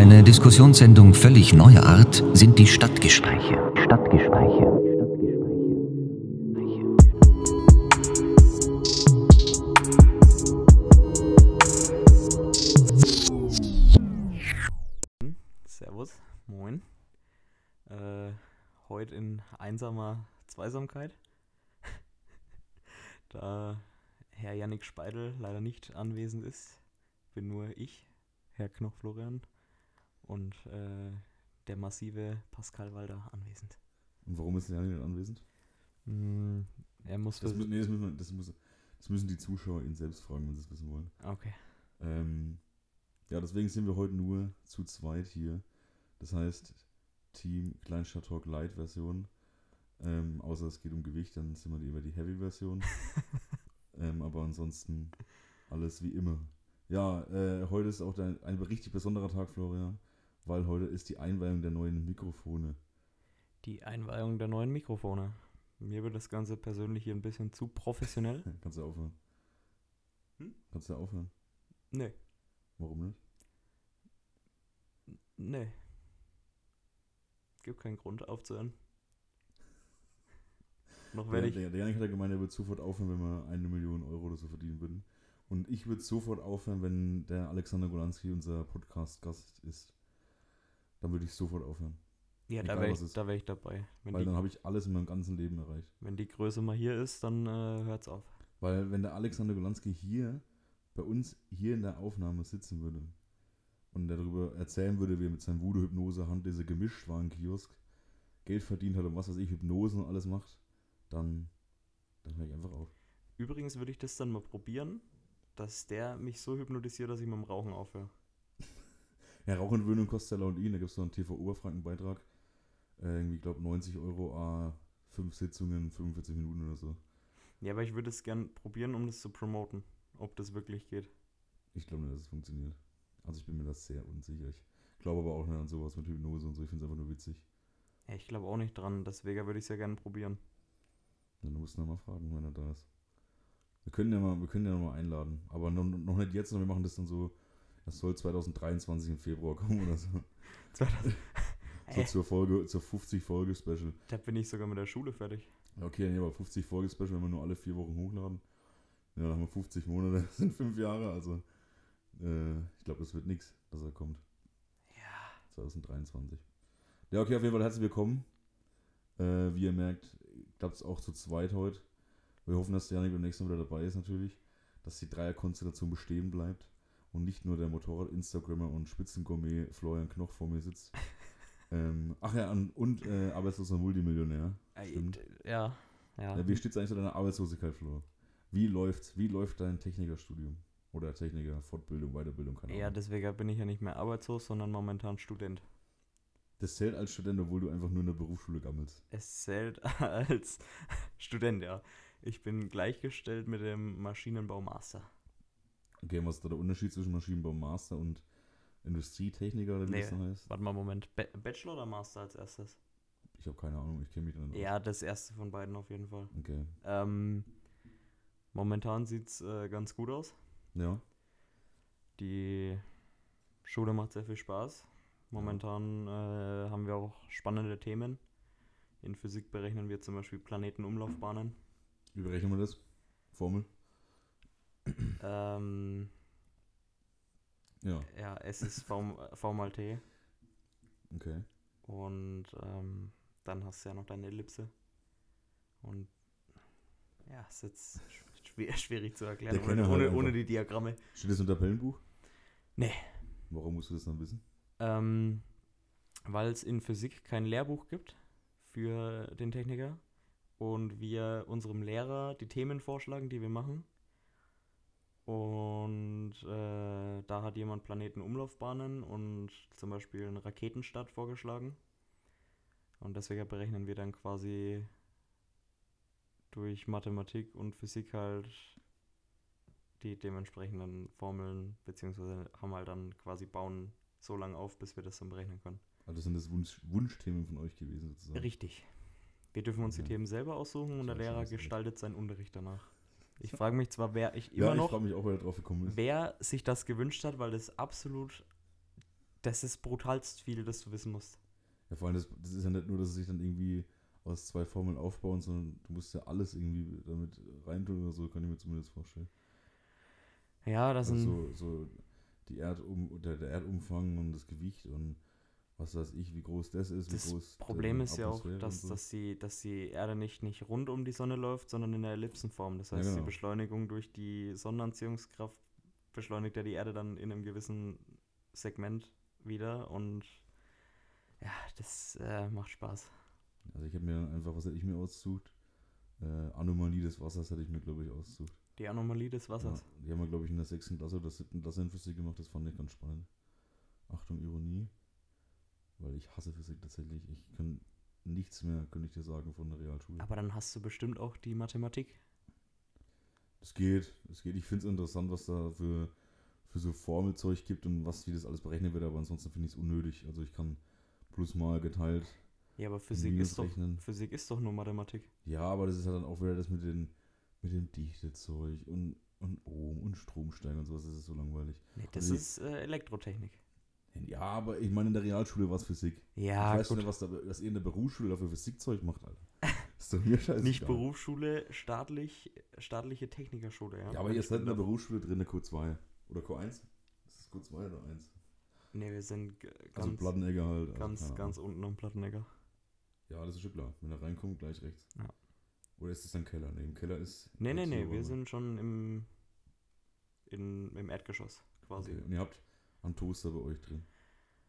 Eine Diskussionssendung völlig neuer Art sind die Stadtgespräche. Stadtgespräche. Servus, moin. Äh, heute in einsamer Zweisamkeit. da Herr Yannick Speidel leider nicht anwesend ist, bin nur ich, Herr Knoch-Florian und äh, der massive Pascal Walder anwesend. Und warum ist nicht anwesend? Mm, er muss Das, nee, das, müssen, das, muss, das müssen die Zuschauer ihn selbst fragen, wenn sie es wissen wollen. Okay. Ähm, ja, deswegen sind wir heute nur zu zweit hier. Das heißt, Team Kleinstadt Talk Light Version. Ähm, außer es geht um Gewicht, dann sind wir lieber die Heavy Version. ähm, aber ansonsten alles wie immer. Ja, äh, heute ist auch ein, ein richtig besonderer Tag, Florian, weil heute ist die Einweihung der neuen Mikrofone. Die Einweihung der neuen Mikrofone. Mir wird das Ganze persönlich hier ein bisschen zu professionell. Kannst du aufhören? Hm? Kannst du aufhören? Nee, Warum nicht? nee. Gibt keinen Grund aufzuhören. Noch werde ich. der, der Janik hat ja gemeint, er würde sofort aufhören, wenn wir eine Million Euro oder so verdienen würden. Und ich würde sofort aufhören, wenn der Alexander Golanski unser Podcast-Gast ist. Dann würde ich sofort aufhören. Ja, da egal, wäre was ich, da wär ich dabei. Wenn Weil die, dann habe ich alles in meinem ganzen Leben erreicht. wenn die Größe mal hier ist, dann äh, hört's auf. Weil wenn der Alexander Golanski hier bei uns hier in der Aufnahme sitzen würde und darüber erzählen würde, wie er mit seinem Voodoo-Hypnose Handlese gemischt war im Kiosk, Geld verdient hat und was weiß ich, Hypnosen und alles macht, dann, dann höre ich einfach auf. Übrigens würde ich das dann mal probieren, dass der mich so hypnotisiert, dass ich mit dem Rauchen aufhöre. Ja, Rauchentwöhnung kostet ja laut ihn, da gibt es so einen TV-Oberfranken-Beitrag. Äh, irgendwie, ich glaube, 90 Euro, a 5 Sitzungen, 45 Minuten oder so. Ja, aber ich würde es gern probieren, um das zu promoten. Ob das wirklich geht. Ich glaube nicht, dass es funktioniert. Also ich bin mir das sehr unsicher. Ich glaube aber auch nicht an sowas mit Hypnose und so. Ich finde es einfach nur witzig. Ja, ich glaube auch nicht dran, deswegen würde ich es ja gerne probieren. Dann musst du noch mal fragen, wenn er da ist. Wir können ja mal, wir können ja noch mal einladen. Aber noch, noch nicht jetzt, sondern wir machen das dann so. Das soll 2023 im Februar kommen oder so. So zur Folge, zur 50 Folge Special. da bin ich sogar mit der Schule fertig. Okay, nee, aber 50 Folge Special, wenn wir nur alle vier Wochen hochladen. Ja, dann haben wir 50 Monate, das sind fünf Jahre, also äh, ich glaube, das wird nichts, dass er kommt. Ja. 2023. Ja, okay, auf jeden Fall herzlich willkommen. Äh, wie ihr merkt, klappt es auch zu zweit heute. Wir hoffen, dass Janik beim nächsten Mal wieder dabei ist natürlich, dass die Dreierkonstellation bestehen bleibt und nicht nur der Motorrad-Instagrammer und Spitzengourmet Florian Knoch vor mir sitzt. ähm, ach ja, und, und äh, arbeitsloser Multimillionär. Stimmt. Ja. Ja. Ja, wie steht es eigentlich zu deiner Arbeitslosigkeit, Flo? Wie läuft, wie läuft dein Technikerstudium? Oder Techniker, Fortbildung, Weiterbildung, keine ja, Ahnung. deswegen bin ich ja nicht mehr arbeitslos, sondern momentan Student. Das zählt als Student, obwohl du einfach nur in der Berufsschule gammelst. Es zählt als Student, ja. Ich bin gleichgestellt mit dem Maschinenbaumaster. Okay, was ist da der Unterschied zwischen Maschinenbau Master und Industrietechniker oder wie Nee. das heißt? Warte mal, Moment. Ba Bachelor oder Master als erstes? Ich habe keine Ahnung, ich kenne mich da nicht aus. Ja, das erste von beiden auf jeden Fall. Okay. Ähm, momentan sieht es äh, ganz gut aus. Ja. Die Schule macht sehr viel Spaß. Momentan äh, haben wir auch spannende Themen. In Physik berechnen wir zum Beispiel Planetenumlaufbahnen. Wie berechnen wir das? Formel? Ähm, Ja, ja, S ist V, mal T. okay. Und ähm, dann hast du ja noch deine Ellipse. Und ja, ist jetzt schwer, schwierig zu erklären, Der ohne, halt ohne, ohne die Diagramme. Steht das im Tabellenbuch? Nee. Warum musst du das dann wissen? Ähm, Weil es in Physik kein Lehrbuch gibt für den Techniker und wir unserem Lehrer die Themen vorschlagen, die wir machen. Und äh, da hat jemand Planetenumlaufbahnen und zum Beispiel einen Raketenstart vorgeschlagen. Und deswegen berechnen wir dann quasi durch Mathematik und Physik halt die dementsprechenden Formeln, beziehungsweise haben halt dann quasi bauen so lange auf, bis wir das dann berechnen können. Also sind das Wunsch, Wunschthemen von euch gewesen sozusagen. Richtig. Wir dürfen uns die Ja. Themen selber aussuchen und der Lehrer gestaltet seinen Unterricht danach. Ich frage mich zwar, wer ich Ja, immer ich noch, frage mich auch, wer drauf gekommen ist. wer sich das gewünscht hat, weil das absolut Das ist brutalst viel, das du wissen musst. Ja, vor allem, das, das ist ja nicht nur, dass sie sich dann irgendwie aus zwei Formeln aufbauen, sondern du musst ja alles irgendwie damit reintun oder so, kann ich mir zumindest vorstellen. Ja, das Also sind. so, so die Erdum, der, der Erdumfang und das Gewicht und was weiß ich, wie groß das ist, Das wie groß Problem die ist ja auch, dass, so. dass, die, dass die Erde nicht, nicht rund um die Sonne läuft, sondern in der Ellipsenform. Das Ja, heißt, die genau. Beschleunigung durch die Sonnenanziehungskraft beschleunigt ja die Erde dann in einem gewissen Segment wieder und ja, das äh, macht Spaß. Also ich habe mir einfach, was hätte ich mir ausgesucht? Äh, Anomalie des Wassers hätte ich mir, glaube ich, ausgesucht. Die Anomalie des Wassers. Ja, die haben wir, glaube ich, in der sechsten Klasse oder siebten Klasse in Physik gemacht, das fand ich ganz spannend. Achtung, Ironie. Weil ich hasse Physik tatsächlich. Ich kann nichts mehr, könnte ich dir sagen, von der Realschule. Aber dann hast du bestimmt auch die Mathematik. Es geht, es geht. Ich finde es interessant, was da für, für so Formelzeug gibt und was, wie das alles berechnet wird, aber ansonsten finde ich es unnötig. Also ich kann plus mal geteilt Ja, aber Physik ist doch rechnen. Physik ist doch nur Mathematik. Ja, aber das ist halt dann auch wieder das mit, den, mit dem Dichtezeug und, und Ohm und Stromsteigen und sowas. Das ist so langweilig. Nee, das Also ist äh, Elektrotechnik. Ja, aber ich meine, in der Realschule war es Physik. Ja, ich weiß gut. nicht, was, da, was ihr in der Berufsschule dafür Physikzeug macht, Alter. Ist doch mir scheiße. Nicht Berufsschule, staatlich, staatliche Technikerschule, ja. Ja, aber ihr seid in der Berufsschule drin, der Q2. Oder Q1? Ist das Q2 oder 1? Nee, wir sind g- Also ganz, Plattenegger halt. Also ganz, keine ganz unten am Plattenegger. Ja, das ist schon klar. Wenn er reinkommt, gleich rechts. Ja. Oder ist das dann Keller? Nee, im Keller ist. Nee, nee, ist nee, wir sind schon im, in, im Erdgeschoss quasi. Okay. Und ihr habt einen Toaster bei euch drin.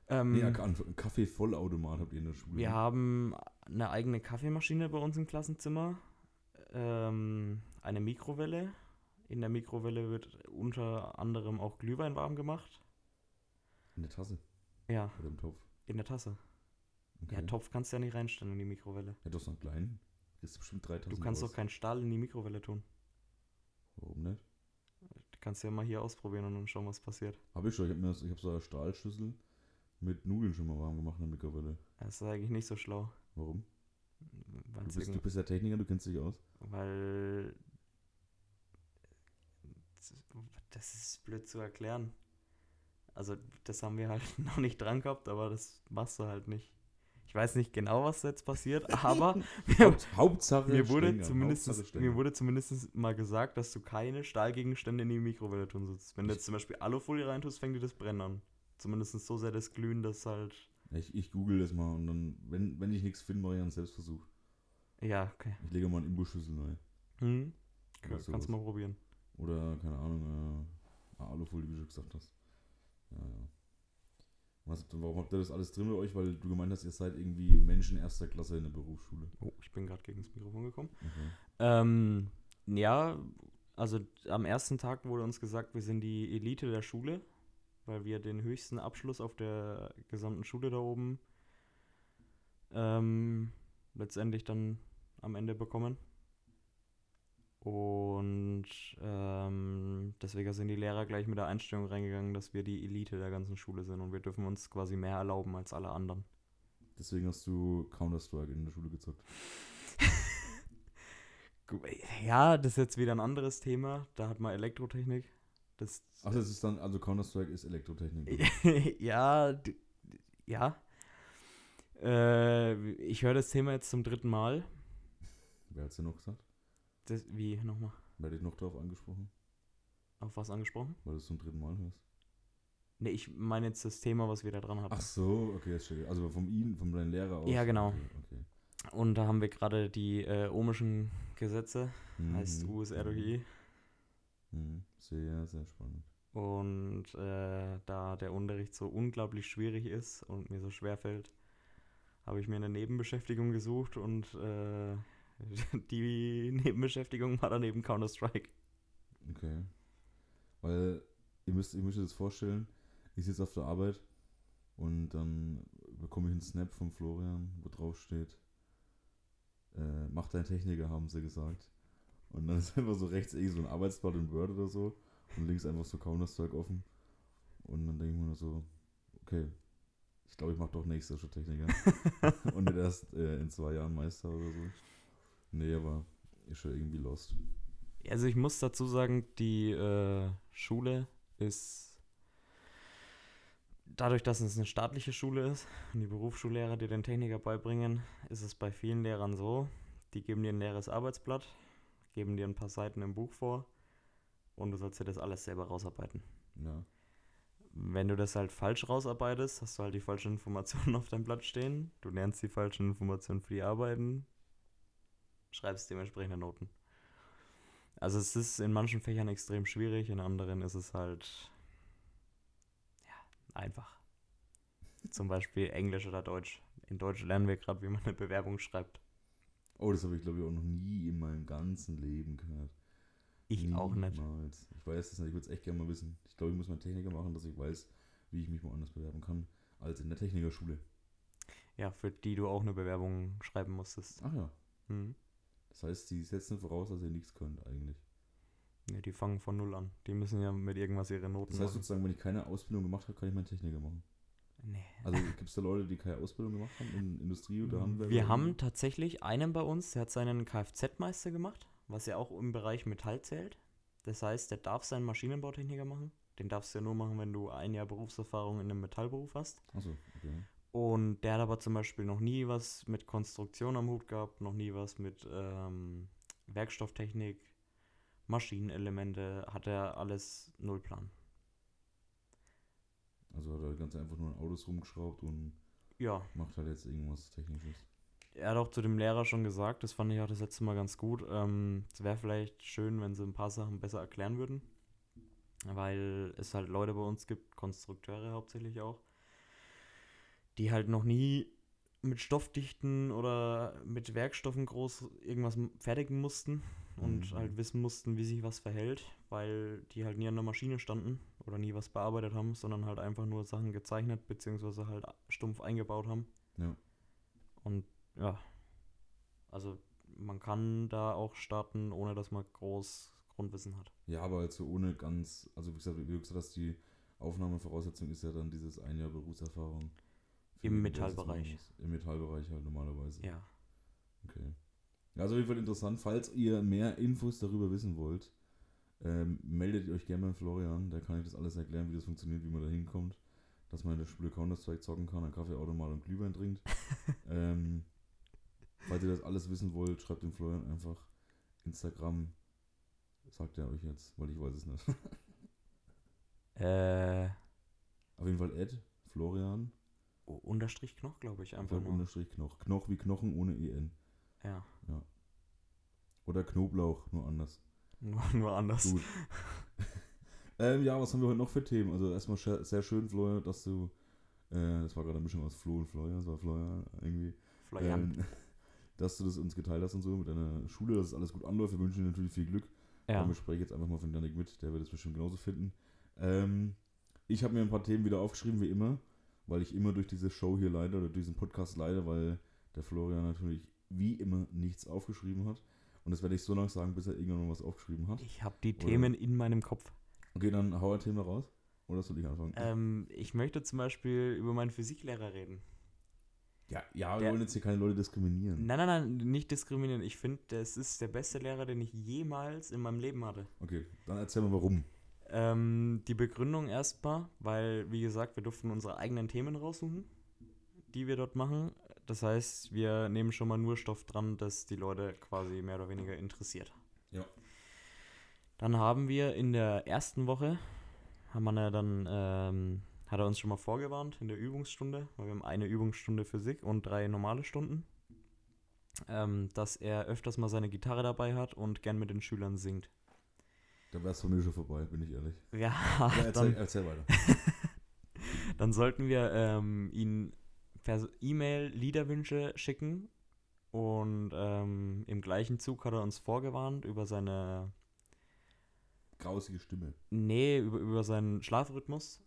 Ähm, Nee, einen Kaffee-Vollautomat habt ihr in der Schule. wir ne? haben eine eigene Kaffeemaschine bei uns im Klassenzimmer, ähm, eine Mikrowelle. In der Mikrowelle wird unter anderem auch Glühwein warm gemacht. In der Tasse Ja, oder im Topf. in der Tasse. Okay. Ja, Topf kannst du ja nicht reinstellen in die Mikrowelle. Ja, doch so einen kleinen. Das ist bestimmt drei Tassen. Du kannst doch keinen Stahl in die Mikrowelle tun. Warum nicht? Du kannst ja mal hier ausprobieren und dann schauen, was passiert. Habe ich schon. Ich habe hab so eine Stahlschüssel mit Nudeln schon mal warm gemacht in der Mikrowelle. Das ist eigentlich nicht so schlau. Warum? Du bist, du bist ja Techniker, du kennst dich aus. Weil. Das ist blöd zu erklären. Also, das haben wir halt noch nicht dran gehabt, aber das machst du halt nicht. Ich weiß nicht genau, was jetzt passiert, aber mir, Haupt, Hauptsache mir, wurde Stängern, zumindest, Hauptsache mir wurde zumindest mal gesagt, dass du keine Stahlgegenstände in die Mikrowelle tun sollst. Wenn du jetzt zum Beispiel Alufolie reintust, fängt dir das Brennen an. Zumindest so sehr das Glühen, dass halt. Ich, ich google das mal und dann, wenn, wenn ich nichts finde, mache ich einen Selbstversuch. Ja, okay. Ich lege mal einen Imbusschüssel rein. Hm? Oder Kannst du mal probieren. Oder, keine Ahnung, äh, Alufolie, wie du gesagt hast. Ja, ja. Was, warum habt ihr das alles drin bei euch? Weil du gemeint hast, ihr seid irgendwie Menschen erster Klasse in der Berufsschule. Oh, ich bin gerade gegen das Mikrofon gekommen. Okay. Ähm, ja, also am ersten Tag wurde uns gesagt, wir sind die Elite der Schule, weil wir den höchsten Abschluss auf der gesamten Schule da oben ähm, letztendlich dann am Ende bekommen. Und ähm, deswegen sind die Lehrer gleich mit der Einstellung reingegangen, dass wir die Elite der ganzen Schule sind und wir dürfen uns quasi mehr erlauben als alle anderen. Deswegen hast du Counter-Strike in der Schule gezockt. Ja, das ist jetzt wieder ein anderes Thema. Da hat man Elektrotechnik. Das, Ach, das ist dann, also Counter-Strike ist Elektrotechnik. ja, ja. Äh, ich höre das Thema jetzt zum dritten Mal. Wer hat's denn noch gesagt? Das, wie nochmal? Wer hat dich noch darauf angesprochen? Auf was angesprochen? Weil du es zum dritten Mal hörst. Ne, ich meine jetzt das Thema, was wir da dran hatten. Ach so, okay, ist schön. Also vom ihn, von deinem Lehrer aus. Ja, genau. Okay, okay. Und da haben wir gerade die äh, ohmischen Gesetze, heißt Mhm, USR durch mhm, I. mhm. Sehr, sehr spannend. Und äh, da der Unterricht so unglaublich schwierig ist und mir so schwer fällt, habe ich mir eine Nebenbeschäftigung gesucht und äh, die Nebenbeschäftigung war dann eben Counter-Strike. Okay. Weil ihr müsst, ihr müsst euch das vorstellen, ich sitze auf der Arbeit und dann bekomme ich einen Snap von Florian, wo drauf steht, äh, mach deinen Techniker, haben sie gesagt. Und dann ist einfach so rechts irgendwie so ein Arbeitsblatt in Word oder so und links einfach so Counter-Strike offen. Und dann denke ich mir nur so, okay, ich glaube, ich mache doch nächstes schon Techniker. und nicht erst äh, in zwei Jahren Meister oder so. Nee, aber ist schon irgendwie lost. Also ich muss dazu sagen, die äh, Schule ist dadurch, dass es eine staatliche Schule ist und die Berufsschullehrer dir den Techniker beibringen, ist es bei vielen Lehrern so, die geben dir ein leeres Arbeitsblatt, geben dir ein paar Seiten im Buch vor und du sollst dir das alles selber rausarbeiten. Ja. Wenn du das halt falsch rausarbeitest, hast du halt die falschen Informationen auf deinem Blatt stehen, du lernst die falschen Informationen für die Arbeiten, schreibst dementsprechende Noten. Also es ist in manchen Fächern extrem schwierig, in anderen ist es halt ja, einfach. Zum Beispiel Englisch oder Deutsch. In Deutsch lernen wir gerade, wie man eine Bewerbung schreibt. Oh, das habe ich glaube ich auch noch nie in meinem ganzen Leben gehört. Ich auch nicht. Niemals. Ich weiß das nicht, ich würde es echt gerne mal wissen. Ich glaube, ich muss mal Techniker machen, dass ich weiß, wie ich mich woanders bewerben kann, als in der Technikerschule. Ja, für die du auch eine Bewerbung schreiben musstest. Ach ja. Mhm. Das heißt, die setzen voraus, dass ihr nichts könnt eigentlich. Ja, die fangen von null an. Die müssen ja mit irgendwas ihre Noten Das heißt machen. sozusagen, wenn ich keine Ausbildung gemacht habe, kann ich meinen Techniker machen. Nee. Also gibt es da Leute, die keine Ausbildung gemacht haben in Industrie oder Handwerk? Wir haben tatsächlich einen bei uns, der hat seinen Kfz-Meister gemacht, was ja auch im Bereich Metall zählt. Das heißt, der darf seinen Maschinenbautechniker machen. Den darfst du ja nur machen, wenn du ein Jahr Berufserfahrung in einem Metallberuf hast. Achso, okay. Und der hat aber zum Beispiel noch nie was mit Konstruktion am Hut gehabt, noch nie was mit ähm, Werkstofftechnik, Maschinenelemente, hat er alles Nullplan. Also hat er ganz einfach nur an Autos rumgeschraubt und Ja, macht halt jetzt irgendwas Technisches. er hat auch zu dem Lehrer schon gesagt, das fand ich auch das letzte Mal ganz gut. Ähm, es wäre vielleicht schön, wenn sie ein paar Sachen besser erklären würden. Weil es halt Leute bei uns gibt, Konstrukteure hauptsächlich auch, die halt noch nie mit Stoffdichten oder mit Werkstoffen groß irgendwas fertigen mussten und Mhm. halt wissen mussten, wie sich was verhält, weil die halt nie an der Maschine standen oder nie was bearbeitet haben, sondern halt einfach nur Sachen gezeichnet bzw. halt stumpf eingebaut haben. Ja. Und ja, also man kann da auch starten, ohne dass man groß Grundwissen hat. Ja, aber halt so ohne ganz, also wie gesagt, wie du gesagt hast, die Aufnahmevoraussetzung ist ja dann dieses ein Jahr Berufserfahrung. Im Metallbereich. Im Metallbereich halt normalerweise. Ja. Okay. Ja, also auf jeden Fall interessant. Falls ihr mehr Infos darüber wissen wollt, ähm, meldet euch gerne beim Florian. Der kann euch das alles erklären, wie das funktioniert, wie man da hinkommt. Dass man in der Schule Counter-Strike zocken kann, einen Kaffeeautomat und Glühwein trinkt. ähm, falls ihr das alles wissen wollt, schreibt dem Florian einfach Instagram. Sagt er euch jetzt, weil ich weiß es nicht. Äh, Auf jeden Fall Ed, Florian, oh, Unterstrich Knoch, glaube ich, einfach einfach nur. Unterstrich Knoch. Knoch wie Knochen ohne EN. Ja, Oder Knoblauch, nur anders. nur, nur anders. Gut. ähm, ja, was haben wir heute noch für Themen? Also erstmal sehr schön, Florian, dass du, äh, das war gerade eine Mischung aus Flo und Florian, das war Florian irgendwie, Florian. ähm, dass du das uns geteilt hast und so mit deiner Schule, dass es alles gut anläuft. Wir wünschen dir natürlich viel Glück. ja. Damit spreche ich jetzt einfach mal von Janik mit, der wird es bestimmt genauso finden. Ähm, ich habe mir ein paar Themen wieder aufgeschrieben, wie immer, weil ich immer durch diese Show hier leide oder durch diesen Podcast leide, weil der Florian natürlich wie immer nichts aufgeschrieben hat. Und das werde ich so lange sagen, bis er irgendwann mal was aufgeschrieben hat. Ich habe die Oder- Themen in meinem Kopf. Okay, dann hau ein Thema raus. Oder soll ich anfangen? Ähm, ich möchte zum Beispiel über meinen Physiklehrer reden. ja, ja, wir der- wollen jetzt hier keine Leute diskriminieren. Nein, nein, nein, nicht diskriminieren. Ich finde, das ist der beste Lehrer, den ich jemals in meinem Leben hatte. Okay, dann erzähl mal warum. Ähm, die Begründung erstmal, weil, wie gesagt, wir durften unsere eigenen Themen raussuchen, die wir dort machen. Das heißt, wir nehmen schon mal nur Stoff dran, das die Leute quasi mehr oder weniger interessiert. Ja. Dann haben wir in der ersten Woche, haben wir ja dann, ähm, hat er uns schon mal vorgewarnt in der Übungsstunde, weil wir haben eine Übungsstunde Physik und drei normale Stunden, ähm, dass er öfters mal seine Gitarre dabei hat und gern mit den Schülern singt. Da wär's von mir schon vorbei, bin ich ehrlich. Ja, Ja, erzähl, dann, erzähl weiter. dann sollten wir ähm, ihn per E-Mail Liederwünsche schicken und ähm, im gleichen Zug hat er uns vorgewarnt über seine Grausige Stimme. Nee, über, über seinen Schlafrhythmus.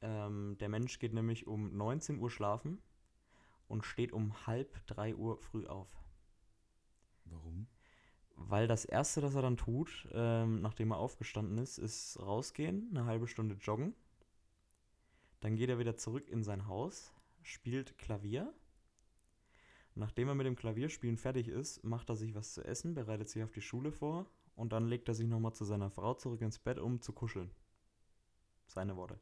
Ähm, der Mensch geht nämlich um 19 Uhr schlafen und steht um halb 3 Uhr früh auf. Warum? Weil das Erste, das er dann tut, ähm, nachdem er aufgestanden ist, ist rausgehen, eine halbe Stunde joggen. Dann geht er wieder zurück in sein Haus, spielt Klavier. Nachdem er mit dem Klavierspielen fertig ist, macht er sich was zu essen, bereitet sich auf die Schule vor und dann legt er sich nochmal zu seiner Frau zurück ins Bett, um zu kuscheln. Seine Worte.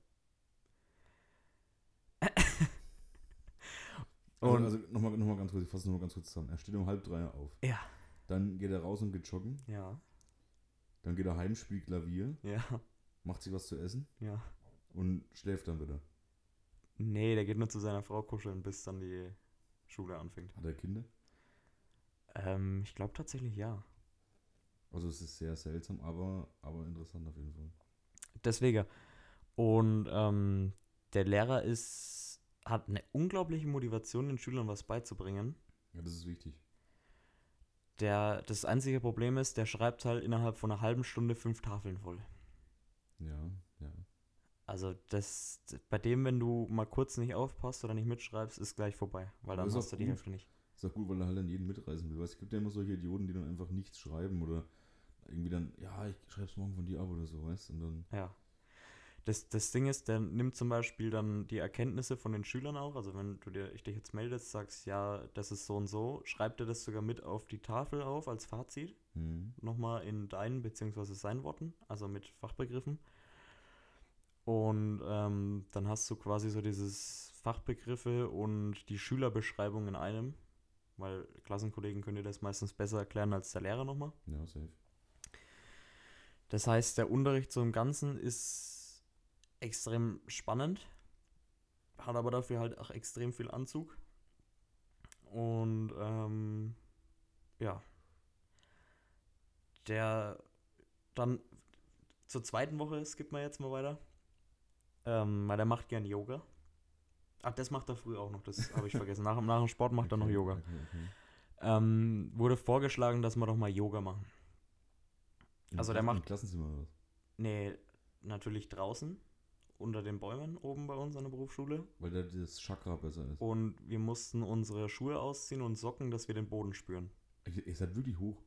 Also nochmal noch mal ganz kurz, ich fasse nochmal ganz kurz zusammen. Er steht um halb drei auf. Ja. Dann geht er raus und geht joggen. Ja. Dann geht er heim, spielt Klavier, Ja. macht sich was zu essen Ja. und schläft dann wieder. Nee, der geht nur zu seiner Frau kuscheln, bis dann die Schule anfängt. Hat er Kinder? Ähm, ich glaube tatsächlich ja. Also es ist sehr seltsam, aber, aber interessant auf jeden Fall. Deswegen. Und ähm, der Lehrer ist, hat eine unglaubliche Motivation, den Schülern was beizubringen. Ja, das ist wichtig. Der, das einzige Problem ist, der schreibt halt innerhalb von einer halben Stunde fünf Tafeln voll. Ja, ja. Also das, bei dem, wenn du mal kurz nicht aufpasst oder nicht mitschreibst, ist gleich vorbei, weil dann Aber hast du die gut. Hälfte nicht. Ist auch gut, weil er halt dann jeden mitreißen will. Weil es gibt ja immer solche Idioten, die dann einfach nichts schreiben oder irgendwie dann, ja, ich schreib's morgen von dir ab oder so, weißt Und dann, Ja. Das, das Ding ist, der nimmt zum Beispiel dann die Erkenntnisse von den Schülern auch. Also wenn du dir, ich dich jetzt meldest, sagst, ja, das ist so und so, schreibt er das sogar mit auf die Tafel auf als Fazit. hm, Nochmal in deinen bzw. seinen Worten, also mit Fachbegriffen. Und ähm, dann hast du quasi so dieses Fachbegriffe und die Schülerbeschreibung in einem. Weil Klassenkollegen können dir das meistens besser erklären als der Lehrer nochmal. ja, safe. Das heißt, der Unterricht so im Ganzen ist extrem spannend, hat aber dafür halt auch extrem viel Anzug. Und ähm, ja, der dann zur zweiten Woche skippt man jetzt mal weiter, ähm, weil der macht gern Yoga. Ach, das macht er früh auch noch, das habe ich vergessen. Nach, nach dem Sport macht er noch Okay, Yoga. Okay, okay. Ähm, wurde vorgeschlagen, dass wir doch mal Yoga machen. Im Also der Klassen- im macht- Klassenzimmer oder was? Nee, natürlich draußen, unter den Bäumen oben bei uns an der Berufsschule. Weil da das Chakra besser ist. Und wir mussten unsere Schuhe ausziehen und Socken, dass wir den Boden spüren. Ihr, ihr seid wirklich hoch.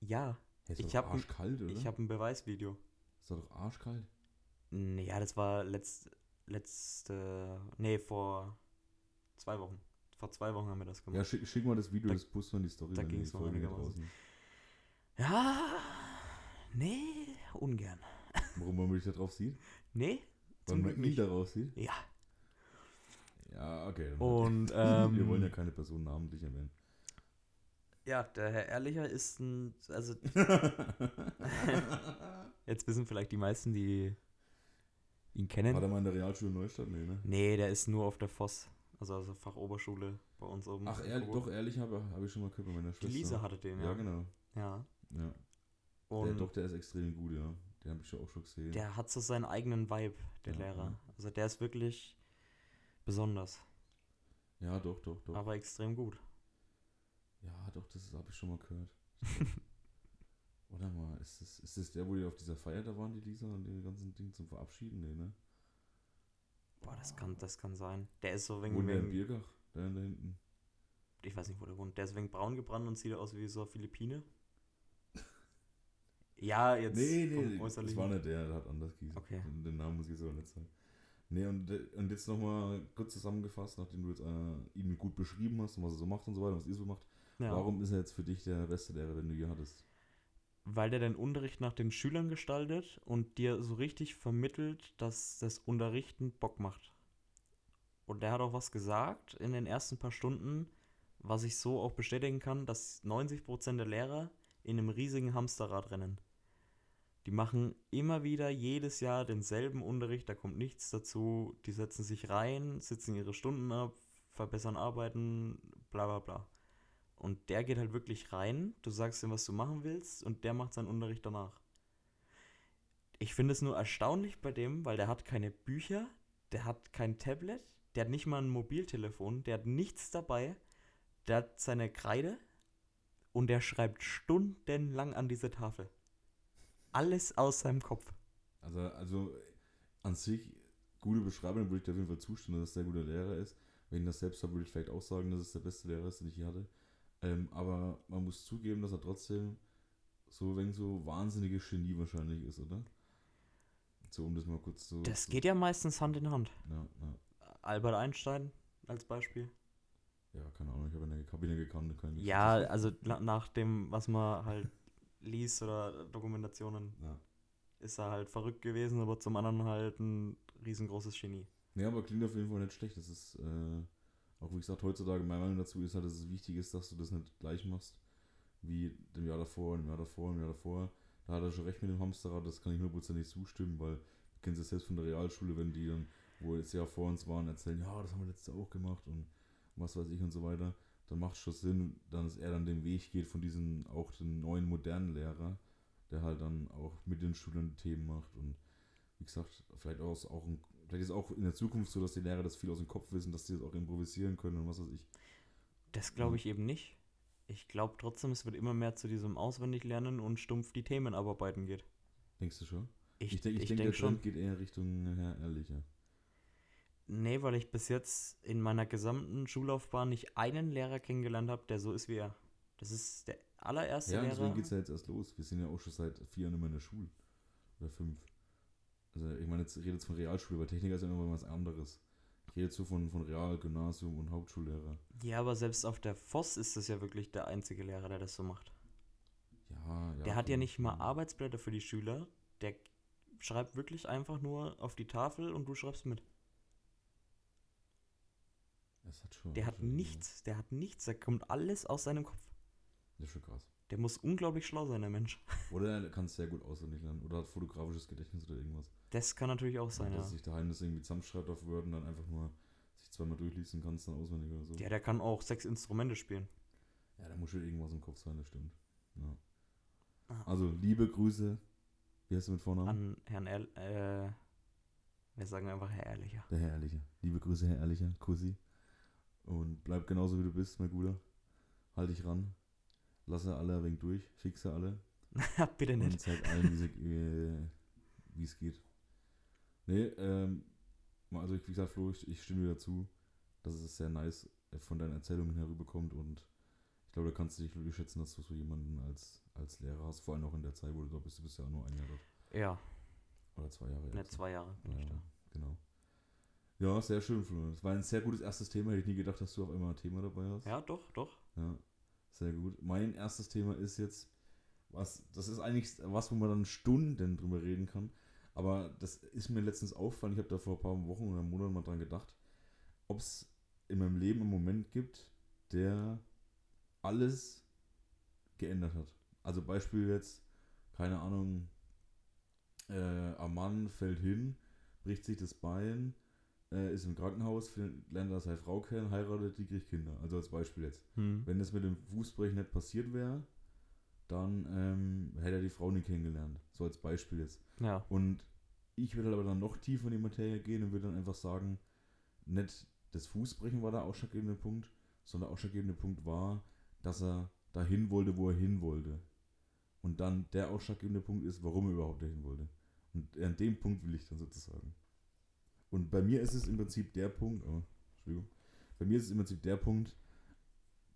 Ja, Hey, ist Ich doch hab ein- arschkalt, oder? ich habe ein Beweisvideo. ist doch arschkalt. Nee, ja, das war letzt, letzte, nee, vor zwei Wochen. Vor zwei Wochen haben wir das Ja, gemacht. schick, schick mal das Video, Da- das posten wir die Story, da die ging's noch einigermaßen. ist. Ja, nee, ungern. Warum man mich da drauf sieht? Nee, zum Glück nicht. darauf sieht? Ja. Ja, okay. Und, Wir ähm, wollen ja keine Person namentlich erwähnen. Ja, der Herr Ehrlicher ist ein, also jetzt wissen vielleicht die meisten, die ihn kennen. War der mal in der Realschule Neustadt? Nee, ne? Nee, der ist nur auf der Voss, also, also Fachoberschule bei uns oben. Ach, ehrlich, doch, ehrlich habe hab ich schon mal gehört bei meiner Die Schwester. Lisa hatte den, ja. Ja, genau. Ja. Ja. Der, Und doch, der ist extrem gut, ja. Den habe ich schon auch schon gesehen. der hat so seinen eigenen Vibe, der Ja, Lehrer. ja. Also der ist wirklich besonders, ja, doch, doch, doch. aber extrem gut. Ja, doch, das habe ich schon mal gehört. Oder mal, ist das, ist das der, wo die auf dieser Feier da waren, die Lisa, und die ganzen Dinge zum Verabschieden? Nee, ne? Boah, das kann, das kann sein. Der ist so wegen, Wohnt der in Biergach? Da, da hinten. ich weiß nicht, wo der wohnt. Der ist wegen braun gebrannt und sieht aus wie so eine Philippine. Ja, jetzt Nee, nee, das war nicht der, der hat anders gehießen. Okay. Den, Namen muss ich jetzt aber nicht sagen. Nee, und, und jetzt nochmal kurz zusammengefasst, nachdem du jetzt äh, ihn gut beschrieben hast und was er so macht und so weiter, was ihr so macht. Ja. Warum ist er jetzt für dich der beste Lehrer, den du je hattest? Weil der den Unterricht nach den Schülern gestaltet und dir so richtig vermittelt, dass das Unterrichten Bock macht. Und der hat auch was gesagt in den ersten paar Stunden, was ich so auch bestätigen kann, dass 90% der Lehrer in einem riesigen Hamsterrad rennen. Die machen immer wieder jedes Jahr denselben Unterricht, da kommt nichts dazu. Die setzen sich rein, sitzen ihre Stunden ab, verbessern Arbeiten, bla bla bla. Und der geht halt wirklich rein, du sagst ihm, was du machen willst, und der macht seinen Unterricht danach. Ich finde es nur erstaunlich bei dem, weil der hat keine Bücher, der hat kein Tablet, der hat nicht mal ein Mobiltelefon, der hat nichts dabei, der hat seine Kreide und der schreibt stundenlang an diese Tafel. Alles aus seinem Kopf. Also, also an sich, gute Beschreibung, würde ich dir auf jeden Fall zustimmen, dass es ein sehr guter Lehrer ist. Wenn ich das selbst habe, würde ich vielleicht auch sagen, dass es der beste Lehrer ist, den ich je hatte. Ähm, aber man muss zugeben, dass er trotzdem so wenn so wahnsinniges Genie wahrscheinlich ist, oder? So, um das mal kurz so. Das so, geht ja meistens Hand in Hand. Ja, ja. Albert Einstein als Beispiel. ja, keine Ahnung, ich habe in der Kabine gekannt. Kann Ja, also na, nach dem, was man halt liest oder Dokumentationen, Ja. ist er halt verrückt gewesen, aber zum anderen halt ein riesengroßes Genie. Ja, aber klingt auf jeden Fall nicht schlecht. Das ist äh, auch wirklich gesagt, heutzutage meine Meinung dazu ist halt, dass es wichtig ist, dass du das nicht gleich machst wie dem Jahr davor, dem Jahr davor, dem Jahr davor. Da hat er schon recht mit dem Hamsterrad, das kann ich hundertprozentig zustimmen, weil du kennst es selbst von der Realschule, wenn die dann, wo jetzt ja vor uns waren, erzählen, ja, das haben wir letztes Jahr auch gemacht und was weiß ich und so weiter, dann macht es schon Sinn, dass er dann den Weg geht von diesem, auch den neuen modernen Lehrer, der halt dann auch mit den Schülern Themen macht und wie gesagt, vielleicht auch, auch ein, vielleicht ist auch in der Zukunft so, dass die Lehrer das viel aus dem Kopf wissen, dass sie das auch improvisieren können und was weiß ich. Das glaube ich ja. eben nicht. Ich glaube trotzdem, es wird immer mehr zu diesem Auswendiglernen und stumpf die Themen abarbeiten geht. Denkst du schon? Ich, ich, denk, ich, ich denke, denk der schon. Trend geht eher Richtung Herr Ehrlicher. Nee, weil ich bis jetzt in meiner gesamten Schullaufbahn nicht einen Lehrer kennengelernt habe, der so ist wie er. Das ist der allererste Ja, Lehrer. deswegen geht es ja jetzt erst los. Wir sind ja auch schon seit vier Jahren immer in der Schule. Oder fünf. Also ich meine, jetzt redet jetzt von Realschule, weil Techniker ist ja immer was anderes. Ich rede jetzt so von, von Real, Gymnasium und Hauptschullehrer. Ja, aber selbst auf der Voss ist das ja wirklich der einzige Lehrer, der das so macht. Ja, ja. Der hat ja nicht mal Arbeitsblätter für die Schüler. Der schreibt wirklich einfach nur auf die Tafel und du schreibst mit. Hat schon, Der hat nichts, der hat nichts, da kommt alles aus seinem Kopf. Das ist schon krass. Der muss unglaublich schlau sein, der Mensch. Oder er kann es sehr gut auswendig lernen. Oder hat fotografisches Gedächtnis oder irgendwas. Das kann natürlich auch sein, dass ja. sich daheim das irgendwie zusammenschreibt auf Word und dann einfach nur sich zweimal durchlesen kann, es dann auswendig oder so. Ja, der kann auch sechs Instrumente spielen. Ja, da muss schon irgendwas im Kopf sein, das stimmt. Ja. Ah. Also, liebe Grüße. Wie heißt du mit Vornamen? An Herrn Erl, äh, wir sagen einfach Herr Ehrlicher. Der Herr Ehrlicher. Liebe Grüße, Herr Ehrlicher. Kussi. Und bleib genauso wie du bist, mein Guter. Halt dich ran. Lasse alle ein wenig durch. Fixe alle. Bitte Und nicht. zeig allen, wie äh, wie es geht. Nee, ähm, also wie gesagt, Flo, ich, ich stimme dir dazu, dass es sehr nice von deinen Erzählungen herüberkommt und ich glaube, da kannst du dich glücklich schätzen, dass du so jemanden als, als Lehrer hast, vor allem auch in der Zeit, wo du dort bist. Du bist ja auch nur ein Jahr dort. Ja, Oder zwei Jahre. jetzt. zwei Jahre bin ich Ja, da. genau. Ja, sehr schön, Flo. Das war ein sehr gutes erstes Thema. Hätte ich nie gedacht, dass du auf einmal ein Thema dabei hast. Ja, doch, doch. Ja, sehr gut. Mein erstes Thema ist jetzt, was, das ist eigentlich was, wo man dann Stunden drüber reden kann. Aber das ist mir letztens auffallen. Ich habe da vor ein paar Wochen oder Monaten mal dran gedacht, ob es in meinem Leben einen Moment gibt, der alles geändert hat. Also Beispiel jetzt, keine Ahnung, äh, ein Mann fällt hin, bricht sich das Bein, äh, ist im Krankenhaus, lernt da seine Frau kennen, heiratet, die kriegt Kinder. Also als Beispiel jetzt. Hm. Wenn das mit dem Fußbrechen nicht passiert wäre, dann ähm, hätte er die Frau nie kennengelernt. So als Beispiel jetzt. Ja. Und ich würde aber dann noch tiefer in die Materie gehen und würde dann einfach sagen, nicht das Fußbrechen war der ausschlaggebende Punkt, sondern der ausschlaggebende Punkt war, dass er dahin wollte, wo er hin wollte. Und dann der ausschlaggebende Punkt ist, warum er überhaupt dahin wollte. Und an dem Punkt will ich dann sozusagen. Und bei mir ist es im Prinzip der Punkt, oh, Entschuldigung, bei mir ist es im Prinzip der Punkt,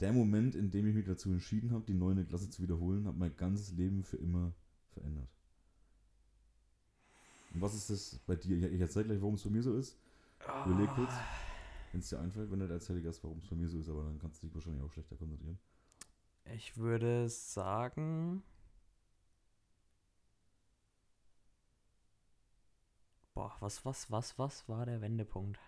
der Moment, in dem ich mich dazu entschieden habe, die neunte Klasse zu wiederholen, hat mein ganzes Leben für immer verändert. Und was ist das bei dir? Ich, ich erzähle gleich, warum es bei mir so ist. Überleg kurz, wenn es dir einfällt, wenn du erzähle erst, warum es bei mir so ist, aber dann kannst du dich wahrscheinlich auch schlechter konzentrieren. Ich würde sagen. Boah, was, was, was, was war der Wendepunkt?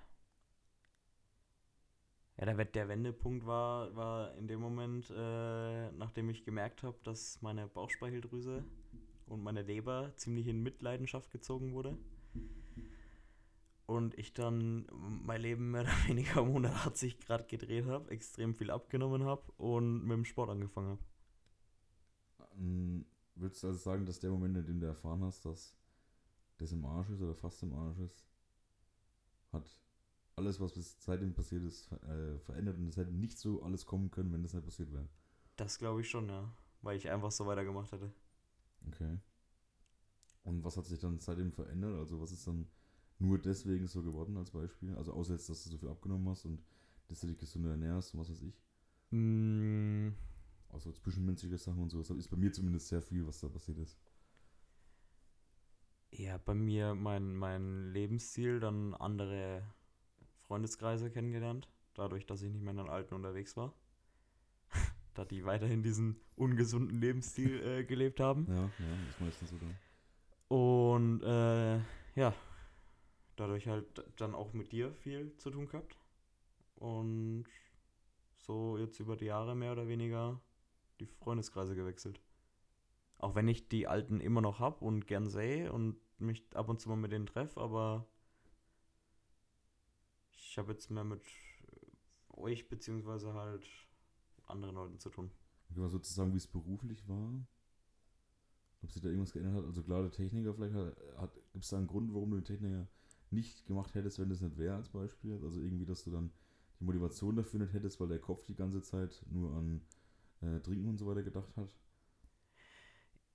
Ja, der, der Wendepunkt war, war in dem Moment, äh, nachdem ich gemerkt habe, dass meine Bauchspeicheldrüse und meine Leber ziemlich in Mitleidenschaft gezogen wurde. Und ich dann mein Leben mehr oder weniger um 180 Grad gedreht habe, extrem viel abgenommen habe und mit dem Sport angefangen habe. Würdest du also sagen, dass der Moment, in dem du erfahren hast, dass das im Arsch ist oder fast im Arsch ist, hat alles, was bis seitdem passiert ist, äh, verändert und es hätte nicht so alles kommen können, wenn das nicht passiert wäre? Das glaube ich schon, ja. Weil ich einfach so weitergemacht hätte. Okay. Und was hat sich dann seitdem verändert? Also was ist dann nur deswegen so geworden als Beispiel? Also außer jetzt, dass du so viel abgenommen hast und dass du dich gesünder ernährst und was weiß ich. Mm, Außer zwischenmenschliche Sachen und so. Das ist bei mir zumindest sehr viel, was da passiert ist. Ja, bei mir mein, mein Lebensstil, dann andere Freundeskreise kennengelernt. Dadurch, dass ich nicht mehr in den Alten unterwegs war. da die weiterhin diesen ungesunden Lebensstil äh, gelebt haben. Ja, ja, ist meistens so dann. Und äh, ja, dadurch halt dann auch mit dir viel zu tun gehabt. Und so jetzt über die Jahre mehr oder weniger die Freundeskreise gewechselt. Auch wenn ich die alten immer noch hab und gern sehe und mich ab und zu mal mit denen treffe, aber ich habe jetzt mehr mit euch beziehungsweise halt anderen Leuten zu tun. Kann man sozusagen, wie es beruflich war? Ob sich da irgendwas geändert hat? Also klar, der Techniker vielleicht hat, hat gibt es da einen Grund, warum du den Techniker nicht gemacht hättest, wenn das nicht wäre als Beispiel? Also irgendwie, dass du dann die Motivation dafür nicht hättest, weil der Kopf die ganze Zeit nur an äh, Trinken und so weiter gedacht hat?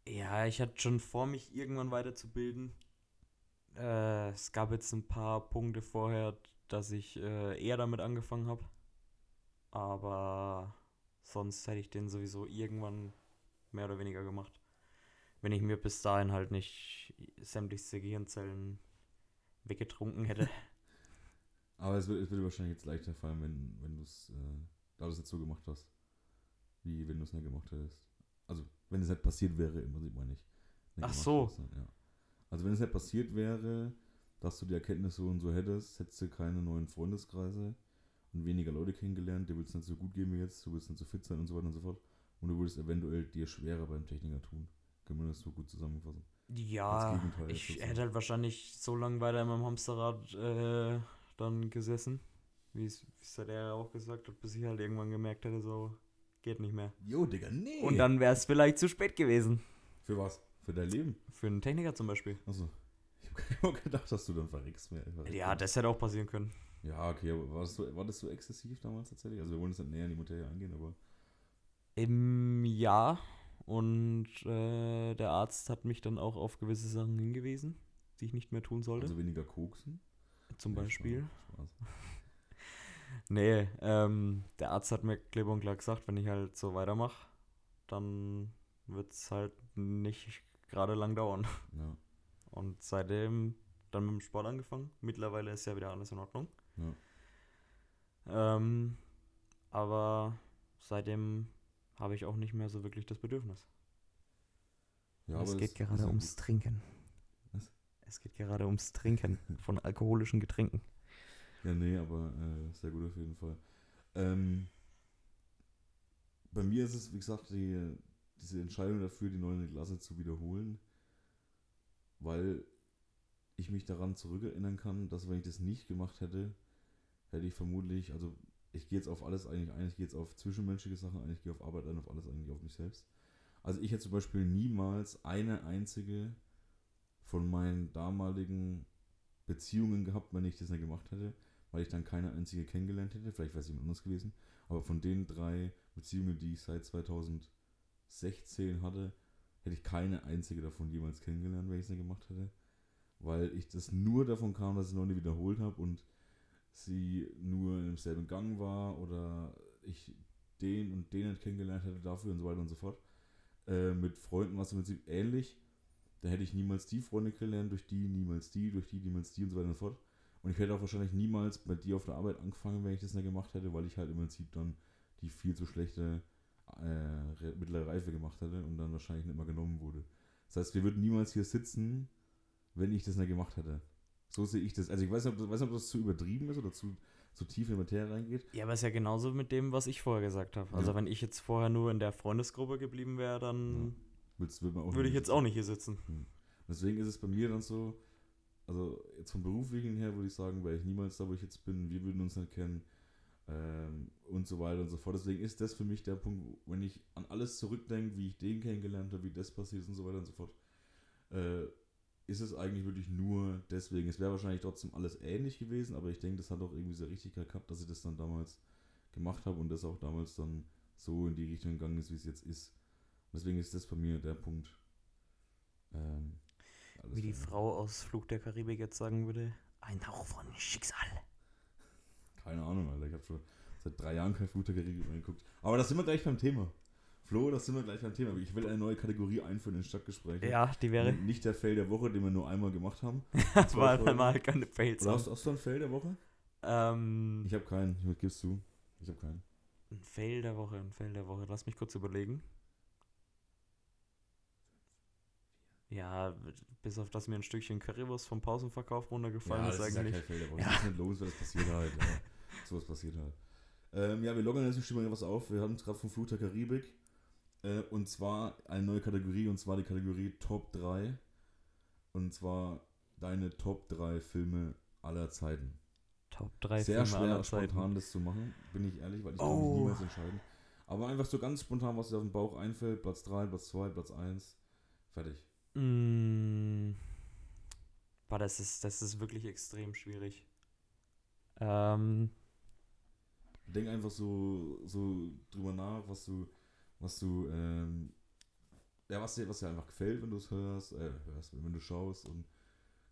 Ja, ich hatte schon vor, mich irgendwann weiterzubilden. Äh, es gab jetzt ein paar Punkte vorher, dass ich äh, eher damit angefangen habe. Aber sonst hätte ich den sowieso irgendwann mehr oder weniger gemacht. Wenn ich mir bis dahin halt nicht sämtlichste Gehirnzellen weggetrunken hätte. Aber es wird, es wird wahrscheinlich jetzt leichter fallen, wenn, wenn du es, äh, da du es jetzt so gemacht hast, wie wenn du es nicht gemacht hättest. Also, wenn es nicht passiert wäre, immer sieht man nicht. nicht Ach so. hast, ja. Also, wenn es nicht passiert wäre, dass du die Erkenntnis so und so hättest, hättest du keine neuen Freundeskreise und weniger Leute kennengelernt, dir würde es nicht so gut gehen wie jetzt, du würdest nicht so fit sein und so weiter und so fort. Und du würdest eventuell dir schwerer beim Techniker tun. Können wir das so gut zusammenfassen? Ja, ich hätte halt wahrscheinlich so lange weiter in meinem Hamsterrad äh, dann gesessen, wie es der ja auch gesagt hat, bis ich halt irgendwann gemerkt hätte, so geht nicht mehr. Jo, Digga, nee. Und dann wäre es vielleicht zu spät gewesen. Für was? Für dein Leben? Für einen Techniker zum Beispiel. Achso. Ich habe gedacht, dass du dann verreckst. Mehr, Ja, das hätte auch passieren können. Ja, okay, aber war das, so, war das so exzessiv damals tatsächlich? Also wir wollen jetzt nicht näher in die Materie eingehen, aber Im Jahr. Und äh, der Arzt hat mich dann auch auf gewisse Sachen hingewiesen, die ich nicht mehr tun sollte. also weniger koksen. zum Nee, Beispiel. Spaß, Spaß. Nee, ähm, der Arzt hat mir klipp und klar gesagt, wenn ich halt so weitermache, dann wird es halt nicht gerade lang dauern. Ja, Und seitdem dann mit dem Sport angefangen. Mittlerweile ist ja wieder alles in Ordnung. ja. Ähm, aber seitdem habe ich auch nicht mehr so wirklich das Bedürfnis. ja es geht ist- gerade ums Trinken. Was? Es geht gerade ums Trinken von alkoholischen Getränken. Ja, nee, aber äh, sehr gut auf jeden Fall. Ähm, bei mir ist es, wie gesagt, die, diese Entscheidung dafür, die neue Klasse zu wiederholen, weil ich mich daran zurückerinnern kann, dass wenn ich das nicht gemacht hätte, hätte ich vermutlich, also ich gehe jetzt auf alles eigentlich ein, ich gehe jetzt auf zwischenmenschliche Sachen ein, ich gehe auf Arbeit ein, auf alles eigentlich auf mich selbst. Also ich hätte zum Beispiel niemals eine einzige von meinen damaligen Beziehungen gehabt, wenn ich das nicht gemacht hätte, weil ich dann keine einzige kennengelernt hätte. Vielleicht wäre es jemand anders gewesen. Aber von den drei Beziehungen, die ich seit 2016 hatte, hätte ich keine einzige davon jemals kennengelernt, wenn ich es nicht gemacht hätte. Weil ich das nur davon kam, dass ich noch nie wiederholt habe und sie nur im selben Gang war oder ich den und den nicht kennengelernt hätte dafür und so weiter und so fort. Äh, mit Freunden war es im Prinzip ähnlich. Da hätte ich niemals die Freunde kennenlernen, durch die niemals die, durch die niemals die und so weiter und so fort. Und ich hätte auch wahrscheinlich niemals bei dir auf der Arbeit angefangen, wenn ich das nicht gemacht hätte, weil ich halt im Prinzip dann die viel zu schlechte äh, Re- mittlere Reife gemacht hätte und dann wahrscheinlich nicht mehr genommen wurde. Das heißt, wir würden niemals hier sitzen, wenn ich das nicht gemacht hätte. So sehe ich das. Also ich weiß nicht, ob das, weiß nicht, ob das zu übertrieben ist oder zu, zu tief in die Materie reingeht. Ja, aber ist ja genauso mit dem, was ich vorher gesagt habe. Also Ja. wenn ich jetzt vorher nur in der Freundesgruppe geblieben wäre, dann Willst, würde ich jetzt auch nicht hier sitzen. Deswegen ist es bei mir dann so, also jetzt vom beruflichen her würde ich sagen, wäre ich niemals da, wo ich jetzt bin, wir würden uns nicht kennen ähm, und so weiter und so fort. Deswegen ist das für mich der Punkt, wenn ich an alles zurückdenke, wie ich den kennengelernt habe, wie das passiert ist und so weiter und so fort, äh, ist es eigentlich wirklich nur deswegen. Es wäre wahrscheinlich trotzdem alles ähnlich gewesen, aber ich denke, das hat auch irgendwie so Richtigkeit gehabt, dass ich das dann damals gemacht habe und das auch damals dann so in die Richtung gegangen ist, wie es jetzt ist. Deswegen ist das bei mir der Punkt. Ähm, alles Wie die. Frau aus Flug der Karibik jetzt sagen würde, ein Hauch von Schicksal. Keine Ahnung, Alter. Ich habe schon seit drei Jahren kein Fluch der Karibik mehr geguckt. Aber das sind wir gleich beim Thema. Flo, das sind wir gleich beim Thema. Ich will eine neue Kategorie einführen in Stadtgesprächen. Ja, die wäre, Nicht der Fail der Woche, den wir nur einmal gemacht haben. das war Folgen. mal keine Fails. Hast, hast du einen Fail der Woche? Ähm, Ich habe keinen. Ich gib's zu. Ich habe keinen. ein Fail der Woche, ein Fail der Woche. Lass mich kurz überlegen. Ja, bis auf das mir ein Stückchen Currywurst vom Pausenverkauf runtergefallen ist das eigentlich. ist ja kein. Ja. Das ist nicht los, weil das passiert halt. Ja. Sowas passiert halt. Ähm, ja, wir loggen jetzt schon mal was auf. Wir haben es gerade vom Fluch der Karibik. Äh, und zwar eine neue Kategorie, und zwar die Kategorie Top 3. Und zwar deine Top 3 Filme aller Zeiten. Top 3 Sehr Filme schwer, aller Zeiten. spontan das zu machen, bin ich ehrlich, weil ich kann Oh. mich niemals entscheiden. Aber einfach so ganz spontan, was dir auf den Bauch einfällt. Platz 3, Platz 2, Platz 1. Fertig. Mm. Boah, das ist, das ist wirklich extrem schwierig. Ähm, Denk einfach so, so drüber nach, was du, was du, ähm, ja, was dir, was dir einfach gefällt, wenn du es hörst, äh, hörst, wenn du schaust und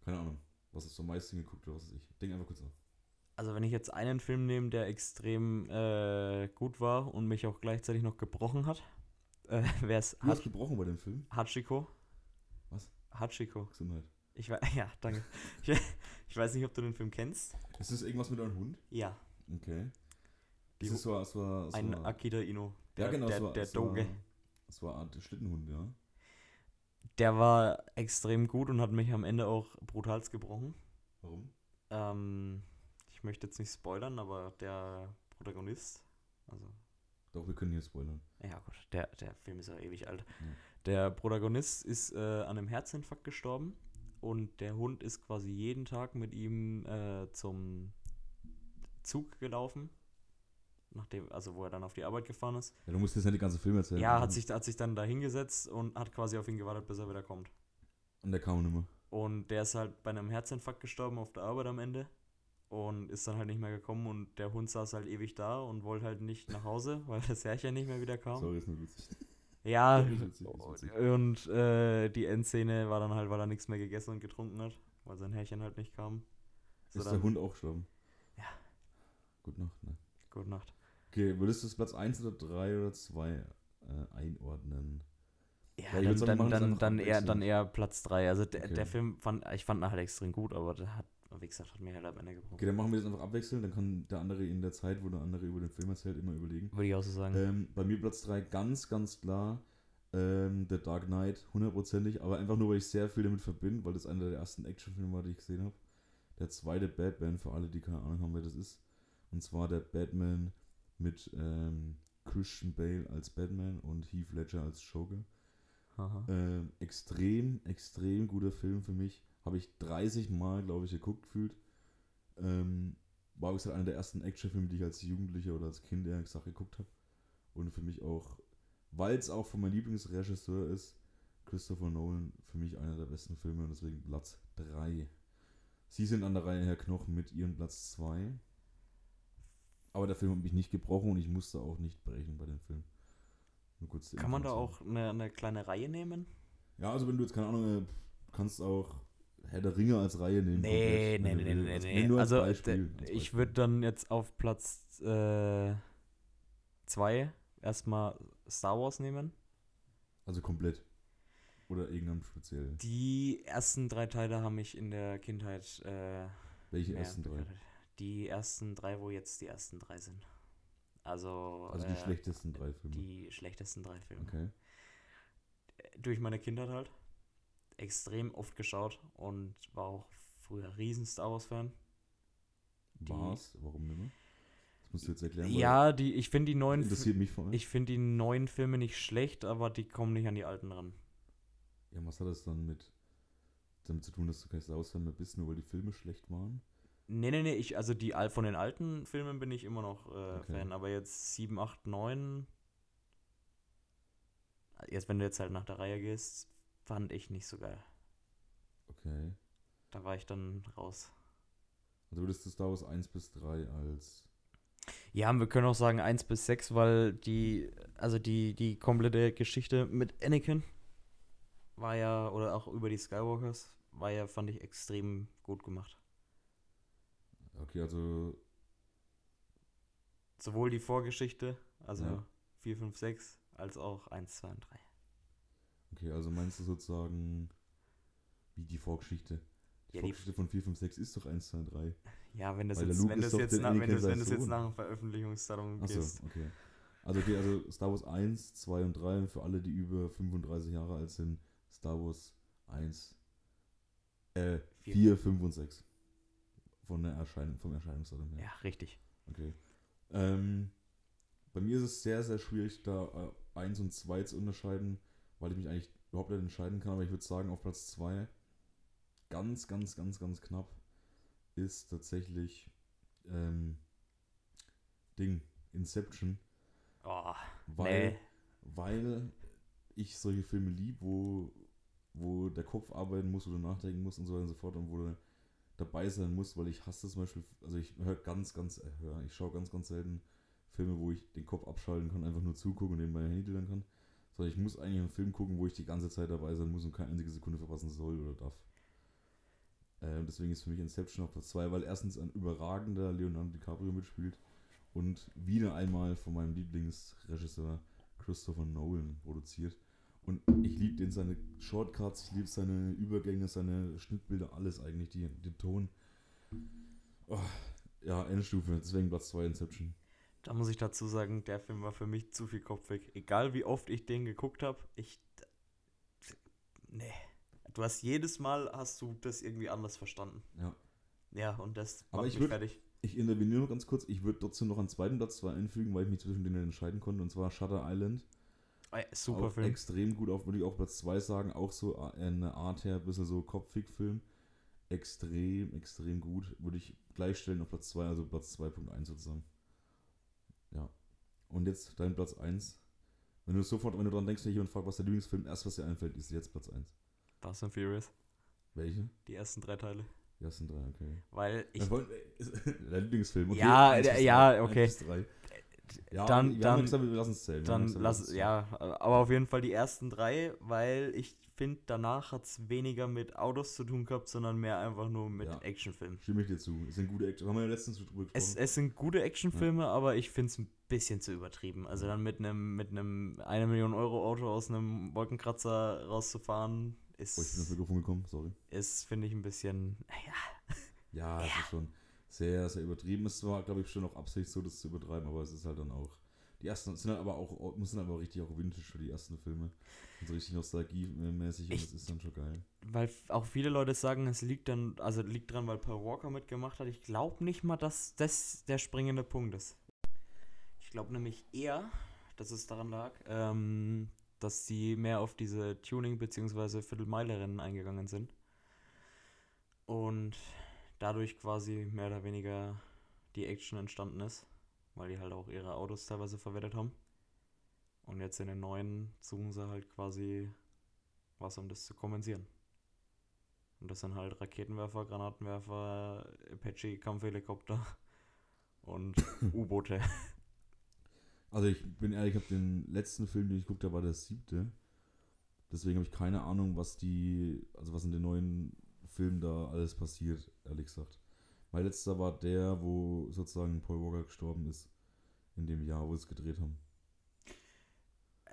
keine Ahnung, was hast du am meisten geguckt oder was weiß ich. Denk einfach kurz nach. also wenn ich jetzt einen Film nehme, der extrem äh, gut war und mich auch gleichzeitig noch gebrochen hat, äh, wäre es Du hast gebrochen bei dem Film. Hachiko. Hachiko. Gesundheit. Ich weiß, ja, danke. ich, ich weiß nicht, ob du den Film kennst. Ist das irgendwas mit einem Hund? Ja, Okay. Die Das ist so, es war, ein war, Akira Ino. ja, Der, genau, der, war, der Doge. Es war eine Art Schlittenhund, ja. Der war extrem gut und hat mich am Ende auch brutalst gebrochen. Warum? Ähm, ich möchte jetzt nicht spoilern, aber der Protagonist, Doch, wir können hier spoilern. Ja, gut, der, der Film ist ja ewig alt. Ja. Der Protagonist ist äh, an einem Herzinfarkt gestorben und der Hund ist quasi jeden Tag mit ihm äh, zum Zug gelaufen. Nachdem, also wo er dann auf die Arbeit gefahren ist. Ja, du musst jetzt nicht die ganze Film erzählen. Ja, hat sich, hat sich dann da hingesetzt und hat quasi auf ihn gewartet, bis er wieder kommt. Und der kam nicht mehr. Und der ist halt bei einem Herzinfarkt gestorben auf der Arbeit am Ende und ist dann halt nicht mehr gekommen und der Hund saß halt ewig da und wollte halt nicht nach Hause, weil das Herrchen nicht mehr wieder kam. Sorry, ist nur witzig. Ja, Ja, ist witzig, ist witzig. und äh, die Endszene war dann halt, weil er nichts mehr gegessen und getrunken hat, weil sein Herrchen halt nicht kam. So ist dann- der Hund auch gestorben? Ja. Gut Nacht, ne? Gute Nacht. Okay, würdest du es Platz 1 oder 3 oder 2 äh, einordnen? Ja, dann, sagen, dann, dann, dann, eher, dann eher Platz 3. Also der, Okay. der Film fand, ich fand ihn halt extrem gut, aber der hat, wie gesagt, hat mir halt am Ende gebrochen. Okay, dann machen wir das einfach abwechseln. Dann kann der andere in der Zeit, wo der andere über den Film erzählt, immer überlegen. Würde ich auch so sagen. Ähm, bei mir Platz 3 ganz, ganz klar ähm, The Dark Knight, hundertprozentig. Aber einfach nur, weil ich sehr viel damit verbinde, weil das einer der ersten Actionfilme war, die ich gesehen habe. Der zweite Batman, für alle, die keine Ahnung haben, wer das ist. Und zwar der Batman mit ähm, Christian Bale als Batman und Heath Ledger als Joker. Ähm, extrem, extrem guter Film für mich. Habe ich 30 Mal, glaube ich, geguckt gefühlt. Ähm, war, wie gesagt, einer der ersten Actionfilme, die ich als Jugendlicher oder als Kind eher gesagt geguckt habe. Und für mich auch, weil es auch von meinem Lieblingsregisseur ist, Christopher Nolan, für mich einer der besten Filme und deswegen Platz 3. Sie sind an der Reihe, Herr Knochen, mit ihrem Platz 2. Aber der Film hat mich nicht gebrochen und ich musste auch nicht brechen bei dem Film. Nur kurz Kann man da auch eine, eine kleine Reihe nehmen? Ja, also wenn du jetzt keine Ahnung, äh, du kannst auch Herr der Ringe als Reihe nehmen. Nee, nee, nee, nee, nee, Nee, nee. nur als Also Beispiel, der- als ich würde dann jetzt auf Platz 2 zwei erstmal Star Wars nehmen. Also komplett. Oder irgendeinem speziell. Die ersten drei Teile haben mich in der Kindheit äh, Welche ersten drei? Die ersten drei, wo jetzt die ersten drei sind. Also, Also die äh, schlechtesten drei Filme. die schlechtesten drei Filme. Okay. Durch meine Kindheit halt. Extrem oft geschaut und war auch früher riesen Star Wars-Fan. War's? Warum nicht mehr? Das musst du jetzt erklären. Ja, die, ich finde die neuen Interessiert mich vor allem. Ich finde die neuen Filme nicht schlecht, aber die kommen nicht an die alten ran. Ja, was hat das dann mit damit zu tun, dass du kein Star Wars-Fan mehr bist, nur weil die Filme schlecht waren? Nee, nee, nee, ich, also die von den alten Filmen bin ich immer noch äh, Okay. Fan, aber jetzt 7, 8, 9. Jetzt, wenn du jetzt halt nach der Reihe gehst, fand ich nicht so geil. Okay. Da war ich dann raus. Also würdest du Star Wars 1 bis 3 als. Ja, wir können auch sagen 1 bis 6, weil die, also die, die komplette Geschichte mit Anakin war ja, oder auch über die Skywalkers, war ja, fand ich, extrem gut gemacht. Okay, also. Sowohl die Vorgeschichte, also Ja. 4, 5, 6, als auch 1, 2 und 3. Okay, also meinst du sozusagen. Wie die Vorgeschichte? Die Ja, die- Vorgeschichte von 4, 5, 6 ist doch 1, 2, 3. Ja, wenn das Weil jetzt, wenn ist das jetzt, nach, wenn das, wenn das jetzt nach dem Veröffentlichungsdatum Achso, gehst. okay. Also okay, also Star Wars 1, 2 und 3 und für alle, die über 35 Jahre alt sind, Star Wars 1, äh, Vier. 4, 5 und 6. Von der Erscheinung, vom Erscheinungsdatum her. Ja, richtig. Okay. Ähm, mir ist es sehr, sehr schwierig, da äh, 1 und 2 zu unterscheiden, weil ich mich eigentlich überhaupt nicht entscheiden kann. Aber ich würde sagen, auf Platz 2, ganz, ganz, ganz, ganz knapp, ist tatsächlich ähm, Ding, Inception. Oh, Weil, nee. weil ich solche Filme lieb, wo, wo der Kopf arbeiten muss oder nachdenken muss und so weiter und so fort und wo du dabei sein musst, weil ich hasse zum Beispiel, also ich höre ganz, ganz, äh, hör, ich schaue ganz, ganz selten Filme, wo ich den Kopf abschalten kann, einfach nur zugucken und nebenbei Handy tillern kann. Sondern ich muss eigentlich einen Film gucken, wo ich die ganze Zeit dabei sein muss und keine einzige Sekunde verpassen soll oder darf. Äh, deswegen ist für mich Inception auf Platz 2, weil erstens ein überragender Leonardo DiCaprio mitspielt und wieder einmal von meinem Lieblingsregisseur Christopher Nolan produziert. Und ich liebe den seine Shortcuts, ich liebe seine Übergänge, seine Schnittbilder, alles eigentlich, die, den Ton. Oh, ja, Endstufe, deswegen Platz 2 Inception. Da muss ich dazu sagen, der Film war für mich zu viel kopfig. Egal wie oft ich den geguckt habe, ich. Nee. Du hast jedes Mal hast du das irgendwie anders verstanden. Ja. Ja, und das Aber macht ich mich würd- fertig. Ich interveniere noch ganz kurz, ich würde trotzdem noch einen zweiten Platz 2 einfügen, weil ich mich zwischen denen entscheiden konnte, und zwar Shutter Island. Ey, Super auch Film. Extrem gut auf, würde ich auch Platz 2 sagen. Auch so äh, eine Art her, ein bisschen so Kopfig-Film. Extrem, extrem gut. Würde ich gleichstellen auf Platz 2, also Platz 2.1 sozusagen. Und jetzt dein Platz 1. Wenn du sofort, wenn du dran denkst, wenn jemand fragt, was der Lieblingsfilm erst, was dir einfällt, ist jetzt Platz 1. Fast and Furious. Welche? Die ersten drei Teile. Die ersten drei, okay. Weil ich. Dein Lieblingsfilm, okay. Ja, ja, okay. Ja, Dann- wir dann- ja gesagt, wir lassen es zählen. Dann lass, ja, aber auf jeden Fall die ersten drei, weil ich finde, danach hat es weniger mit Autos zu tun gehabt, sondern mehr einfach nur mit Ja. Actionfilmen. Stimme ich dir zu. Es sind gute Action. Haben wir ja letztens drüber gesprochen. Es, es sind gute Actionfilme, aber ich finde es ein bisschen zu übertrieben. Also dann mit einem mit einem eine Million Euro Auto aus einem Wolkenkratzer rauszufahren, oh, ich bin ins ist, Mikrofon gekommen, sorry. ist finde ich ein bisschen, naja, Ja, es ist schon sehr, sehr übertrieben. Es war, glaube ich, schon auch Absicht, so das zu übertreiben, aber es ist halt dann auch. Die ersten sind dann aber auch, müssen aber richtig auch vintage für die ersten Filme. Und so richtig nostalgiemäßig und das ist dann schon geil. weil auch viele Leute sagen, es liegt dann, also liegt dran, weil Paul Walker mitgemacht hat. Ich glaube nicht mal, dass das der springende Punkt ist. Ich glaube nämlich eher, dass es daran lag, ähm, dass sie mehr auf diese Tuning- bzw. Viertelmeile-Rennen eingegangen sind. Und dadurch quasi mehr oder weniger die Action entstanden ist, weil die halt auch ihre Autos teilweise verwertet haben. Und jetzt in den neuen suchen sie halt quasi was, um das zu kompensieren. Und das sind halt Raketenwerfer, Granatenwerfer, Apache, Kampfhelikopter und U-Boote. Also ich bin ehrlich, ich habe den letzten Film, den ich geguckt habe, war der siebte. Deswegen habe ich keine Ahnung, was die, also was in den neuen Filmen da alles passiert, ehrlich gesagt. Mein letzter war der, wo sozusagen Paul Walker gestorben ist. In dem Jahr, wo sie es gedreht haben.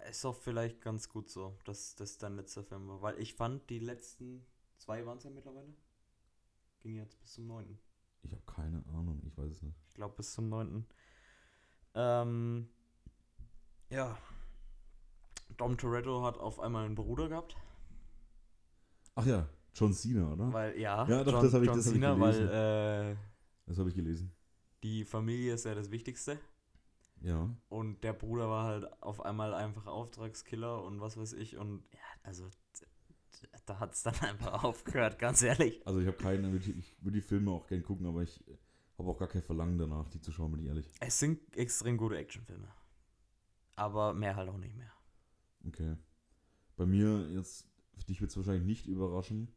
Ist auch vielleicht ganz gut so, dass das dein letzter Film war. Weil ich fand, die letzten zwei waren es ja mittlerweile. Ging jetzt bis zum 9. Ich habe keine Ahnung, ich weiß es nicht. Ich glaube bis zum 9. Ähm, ja. Dom Toretto hat auf einmal einen Bruder gehabt. Ach ja, John Cena, oder? Weil, ja, Ja, doch, John, das hab ich- John das hab ich gelesen. weil äh, Das habe ich gelesen. die Familie ist ja das Wichtigste. Ja. Und der Bruder war halt auf einmal einfach Auftragskiller und was weiß ich. Und ja, also da hat es dann einfach aufgehört, ganz ehrlich. Also ich habe keinen, ich würde die Filme auch gern gucken, aber ich habe auch gar kein Verlangen danach, die zu schauen, bin ich ehrlich. Es sind extrem gute Actionfilme. Aber mehr halt auch nicht mehr. Okay. Bei mir jetzt, dich wird es wahrscheinlich nicht überraschen,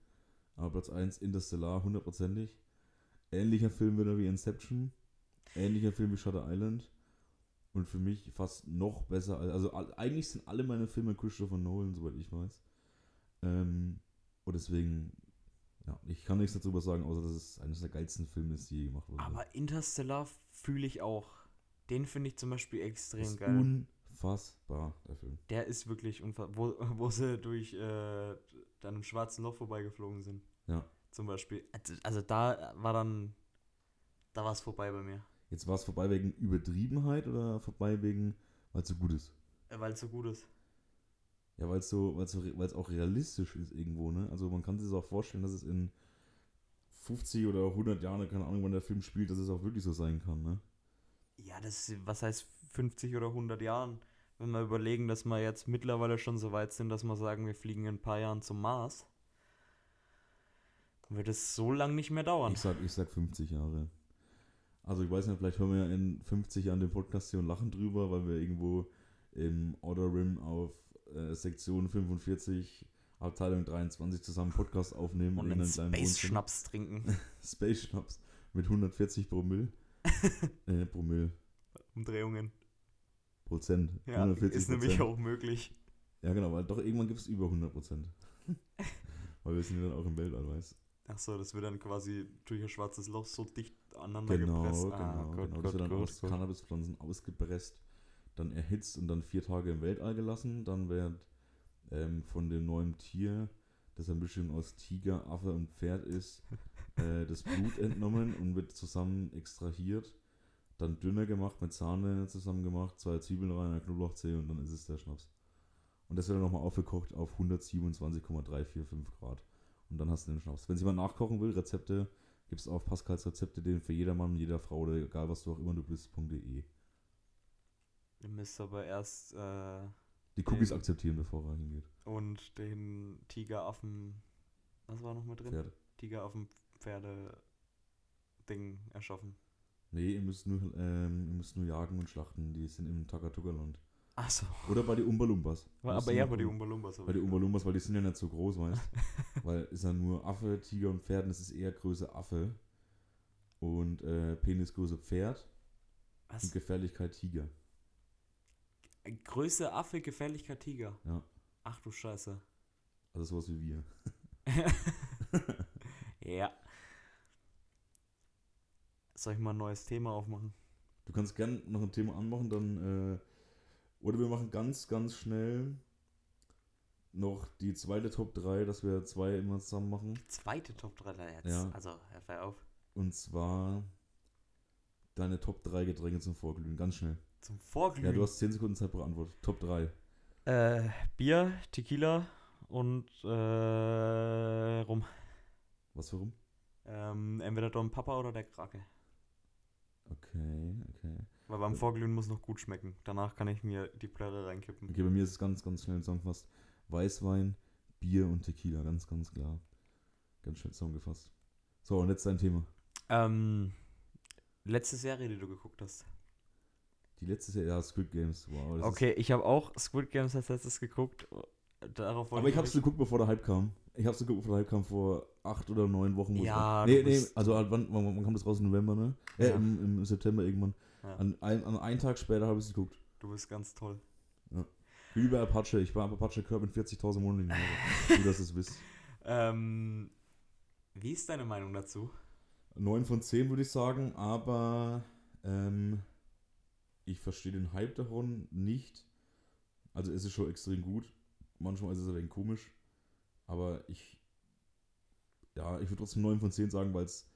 aber Platz 1 Interstellar, hundertprozentig. Ähnlicher Film wieder wie Inception. Ähnlicher Film wie Shutter Island. Und für mich fast noch besser. als- Also eigentlich sind alle meine Filme Christopher Nolan, soweit ich weiß. Ähm, und deswegen, ja, ich kann nichts darüber sagen, außer dass es eines der geilsten Filme ist, die je gemacht wurde. Aber Interstellar fühle ich auch. Den finde ich zum Beispiel extrem geil. Unfassbar, der Film. Der ist wirklich unfassbar. Wo, wo sie durch äh, dann im schwarzen Loch vorbeigeflogen sind. Ja. Zum Beispiel. Also- Also da war dann. Da war es vorbei bei mir. Jetzt war es vorbei wegen Übertriebenheit oder vorbei wegen, weil es so gut ist? Weil es so gut ist. Ja, weil es so, weil's so, weil's auch realistisch ist irgendwo, ne? Also man kann sich das auch vorstellen, dass es in 50 oder 100 Jahren, keine Ahnung, wann der Film spielt, dass es auch wirklich so sein kann, ne? Ja, das, was heißt 50 oder 100 Jahren. Wenn wir überlegen, dass wir jetzt mittlerweile schon so weit sind, dass wir sagen, wir fliegen in ein paar Jahren zum Mars, wird es so lang nicht mehr dauern. Ich sag, ich sag 50 Jahre. Also ich weiß nicht, vielleicht hören wir ja in 50 Jahren den Podcast hier und lachen drüber, weil wir irgendwo im Outer Rim auf äh, Sektion 45, Abteilung 23 zusammen Podcast aufnehmen Und in einen Wohnzimmer. Space-Schnaps trinken. Space Schnaps mit 140 Promille. äh, Promille. Umdrehungen. Prozent. Ja, 140 ist nämlich auch möglich. Ja, genau, weil doch irgendwann gibt es über 100 Prozent. weil wir sind ja dann auch im Weltall, weißt Achso, das wird dann quasi durch ein schwarzes Loch so dicht aneinander Genau, gepresst. genau, ah, Gott, genau. Gott, das wird dann Gott, aus Gott. Cannabispflanzen ausgepresst, dann erhitzt und dann vier Tage im Weltall gelassen. Dann wird ähm, von dem neuen Tier, das eine Mischung aus Tiger, Affe und Pferd ist, äh, das Blut entnommen und wird zusammen extrahiert. Dann dünner gemacht, mit Sahne zusammen gemacht, zwei Zwiebeln rein, eine Knoblauchzehe und dann ist es der Schnaps. Und das wird dann nochmal aufgekocht auf 127,345 Grad. Und dann hast du den Schnaps. Wenn jemand nachkochen will, Rezepte gibt es auf Pascals Rezepte, den für jedermann, jeder Frau oder egal was du auch immer du bist.de. Ihr müsst aber erst äh, Die Cookies akzeptieren, bevor er hingeht. und den Tigeraffen. Was war noch mit drin? Pferde. Tigeraffen Pferde Ding erschaffen. Nee, ihr müsst, nur, ähm, ihr müsst nur jagen und schlachten. Die sind im Takatuka-Land. Achso. Oder bei den Umbalumbas. Aber ihr bei den Umbalumbas. Bei den. Umbalumbas, weil die sind ja nicht so groß, weißt Weil ist ja nur Affe, Tiger und Pferden, das ist eher Größe Affe. Und äh, Penisgröße Pferd und Was? Gefährlichkeit Tiger. Größe Affe, Gefährlichkeit Tiger. Ja. Ach du Scheiße. Also sowas wie wir. ja. Soll ich mal ein neues Thema aufmachen? Du kannst gern noch ein Thema anmachen, dann. Äh, oder wir machen ganz, ganz schnell noch die zweite Top 3, dass wir zwei immer zusammen machen. Zweite Top 3 da jetzt. Ja. Also, hör auf. Und zwar deine Top 3 Getränke zum Vorglühen. Ganz schnell. Zum Vorglühen. Ja, du hast 10 Sekunden Zeit pro Antwort. Top 3. Äh, Bier, Tequila und äh, Rum. Was für rum? Ähm, entweder Dom Papa oder der Krake. Okay, okay. Weil beim. Vorglühen muss noch gut schmecken. Danach kann ich mir die Plörre reinkippen. Okay, bei mir ist es ganz, ganz schnell zusammengefasst. Weißwein, Bier und Tequila. Ganz, ganz klar. Ganz schnell zusammengefasst. So, und jetzt dein Thema. Ähm, letzte Serie, die du geguckt hast. Die letzte Serie, ja, Squid Games. Wow. Okay, ich habe auch Squid Games als letztes geguckt. Darauf aber ich hab's geguckt, bevor der Hype kam. Ich hab's geguckt, bevor der Hype kam, vor acht oder neun Wochen. Ja, du Nee, nee, also halt, wann, wann, wann kam das raus? Im November, ne? Äh, Ja. im, im September irgendwann. Ja. An, ein, an einen Tag später habe ich es geguckt. Du bist ganz toll. Wie bei Apache. Ich war Apache Curb mit 40.000 monatlichen Euro. Nur, dass ihr es wisst. Ähm, wie ist deine Meinung dazu? 9 von 10 würde ich sagen, aber ähm, ich verstehe den Hype davon nicht. Also es ist schon extrem gut. Manchmal ist es ein wenig komisch. Aber ich, ja, ich würde trotzdem 9 von 10 sagen, weil es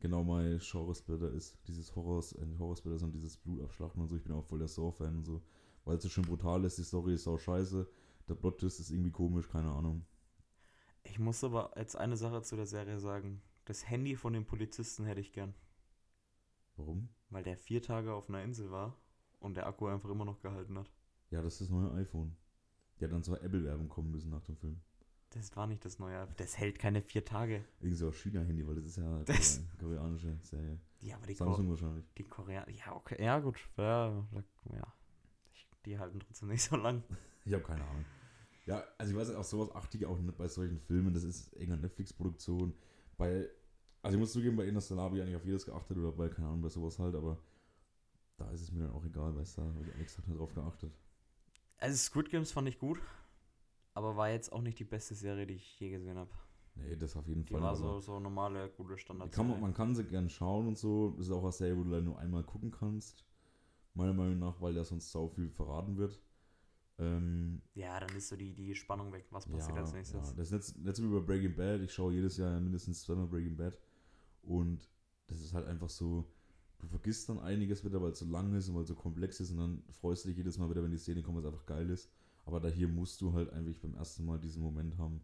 genau mein Genre-Splitter ist. Dieses Horrors, äh, nicht Horror-Splitter, sondern dieses Blutabschlachten und so. Ich bin auch voll der Saw-Fan und so. Weil es so schön brutal ist, die Story ist auch scheiße. Der Plot-Twist ist irgendwie komisch, keine Ahnung. Ich muss aber jetzt eine Sache zu der Serie sagen. Das Handy von dem Polizisten hätte ich gern. Warum? Weil der vier Tage auf einer Insel war und der Akku einfach immer noch gehalten hat. Ja, das ist das neue iPhone. Die hat dann zur Apple-Werbung kommen müssen nach dem Film. Das war nicht das neue. Das hält keine vier Tage. Irgendwie so China-Handy, weil das ist ja Das- Kore- koreanische Serie. Ja, aber die, Samsung Ko wahrscheinlich. die Koreaner. Ja, okay. Ja, gut. Ja, ja. Die halten trotzdem nicht so lang. Ich habe keine Ahnung. Ja, also ich weiß auf sowas achte ich auch nicht bei solchen Filmen. Das ist irgendeine Netflix-Produktion. Bei, also ich muss zugeben, bei Interstellar habe ich eigentlich auf jedes geachtet oder bei, keine Ahnung, bei sowas halt, aber da ist es mir dann auch egal, weißt du, da habe ich nicht drauf geachtet. Also Squid Games fand ich gut, aber war jetzt auch nicht die beste Serie, die ich je gesehen habe. Nee, das auf jeden Die Fall. war so, so normale, gute die Standard. kann man, man kann sie gern schauen und so. Das ist auch eine Serie, wo du leider nur einmal gucken kannst. Meiner Meinung nach, weil da sonst sau viel verraten wird. Ähm, Ja, dann ist so die, die Spannung weg. Was passiert ja, als nächstes? Ja. Das ist letztes Mal über Breaking Bad. Ich schaue jedes Jahr mindestens zweimal Breaking Bad. Und das ist halt einfach so, du vergisst dann einiges wieder, weil es so lang ist und weil es so komplex ist. Und dann freust du dich jedes Mal wieder, wenn die Szene kommt, weil es einfach geil ist. Aber da hier musst du halt einfach beim ersten Mal diesen Moment haben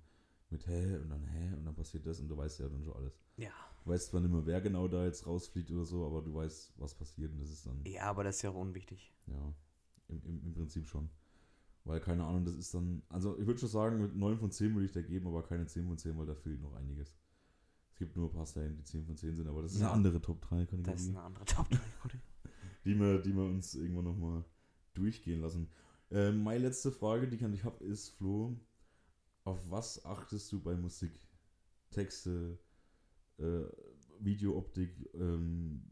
mit hä und dann hä und dann passiert das und du weißt ja dann schon alles. Ja. Du weißt zwar nicht mehr, wer genau da jetzt rausfliegt oder so, aber du weißt, was passiert und das ist dann, Ja, aber das ist ja auch unwichtig. ja. Prinzip schon. Weil, keine Ahnung, das ist dann. Also, ich würde schon sagen, mit 9 von 10 würde ich da geben, aber keine 10 von 10, weil da fehlt noch einiges. Es gibt nur ein paar Serien, die 10 von 10 sind, aber das ist Ja. eine andere Top Das ist 3-Kategorie, eine andere top die, wir, die wir uns irgendwann nochmal durchgehen lassen. Ähm, meine letzte Frage, die ich an dich habe, ist, Flo, auf was achtest du bei Musik? Texte, äh, Videooptik, ähm,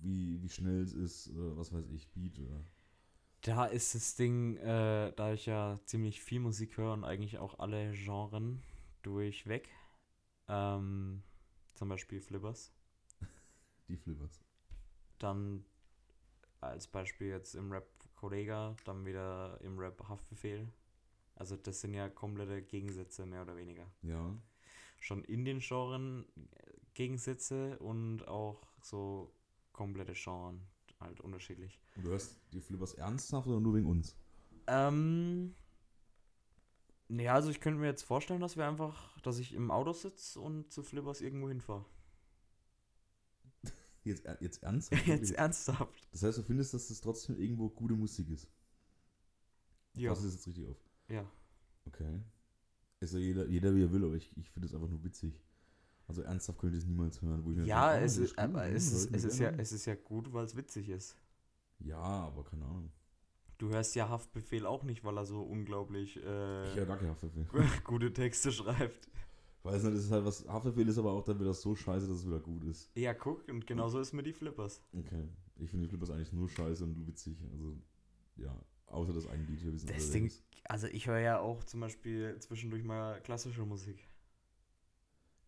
wie, wie schnell es ist, oder was weiß ich, Beat oder. Da ist das Ding, äh, da ich ja ziemlich viel Musik höre und eigentlich auch alle Genren durchweg. Ähm, zum Beispiel Flippers. Die Flippers. Dann als Beispiel jetzt im Rap Kollega, dann wieder im Rap Haftbefehl. Also das sind ja komplette Gegensätze, mehr oder weniger. Ja. Schon in den Genren Gegensätze und auch so komplette Genren, halt unterschiedlich. Und du hörst die Flippers ernsthaft oder nur wegen uns? Ähm. Ja, also ich könnte mir jetzt vorstellen, dass wir einfach, dass ich im Auto sitze und zu Flippers irgendwo hinfahre. Jetzt, jetzt ernsthaft? Jetzt ernsthaft. Das heißt, du findest, dass das trotzdem irgendwo gute Musik ist? Ja. Pass das jetzt richtig auf. Ja. Okay. Ist ja jeder, jeder wie er will, aber ich, ich finde es einfach nur witzig. Also ernsthaft könnte ich es niemals hören. Wo ich mir Ja, denke, ah, es ist, aber es ist, es ist ja, es ist ja gut, weil es witzig ist. Ja, aber keine Ahnung. Du hörst ja Haftbefehl auch nicht, weil er so unglaublich äh, Ich höre gar Haftbefehl. gute Texte schreibt. Weiß nicht, das ist halt was. Haftbefehl ist aber auch dann wieder so scheiße, dass es wieder gut ist. Ja, guck, und genauso ist mit die Flippers. Okay. Ich finde die Flippers eigentlich nur scheiße und witzig. Also, ja. Außer das eine Lied, wir wissen Das Ding-. Also ich höre ja auch zum Beispiel zwischendurch mal klassische Musik.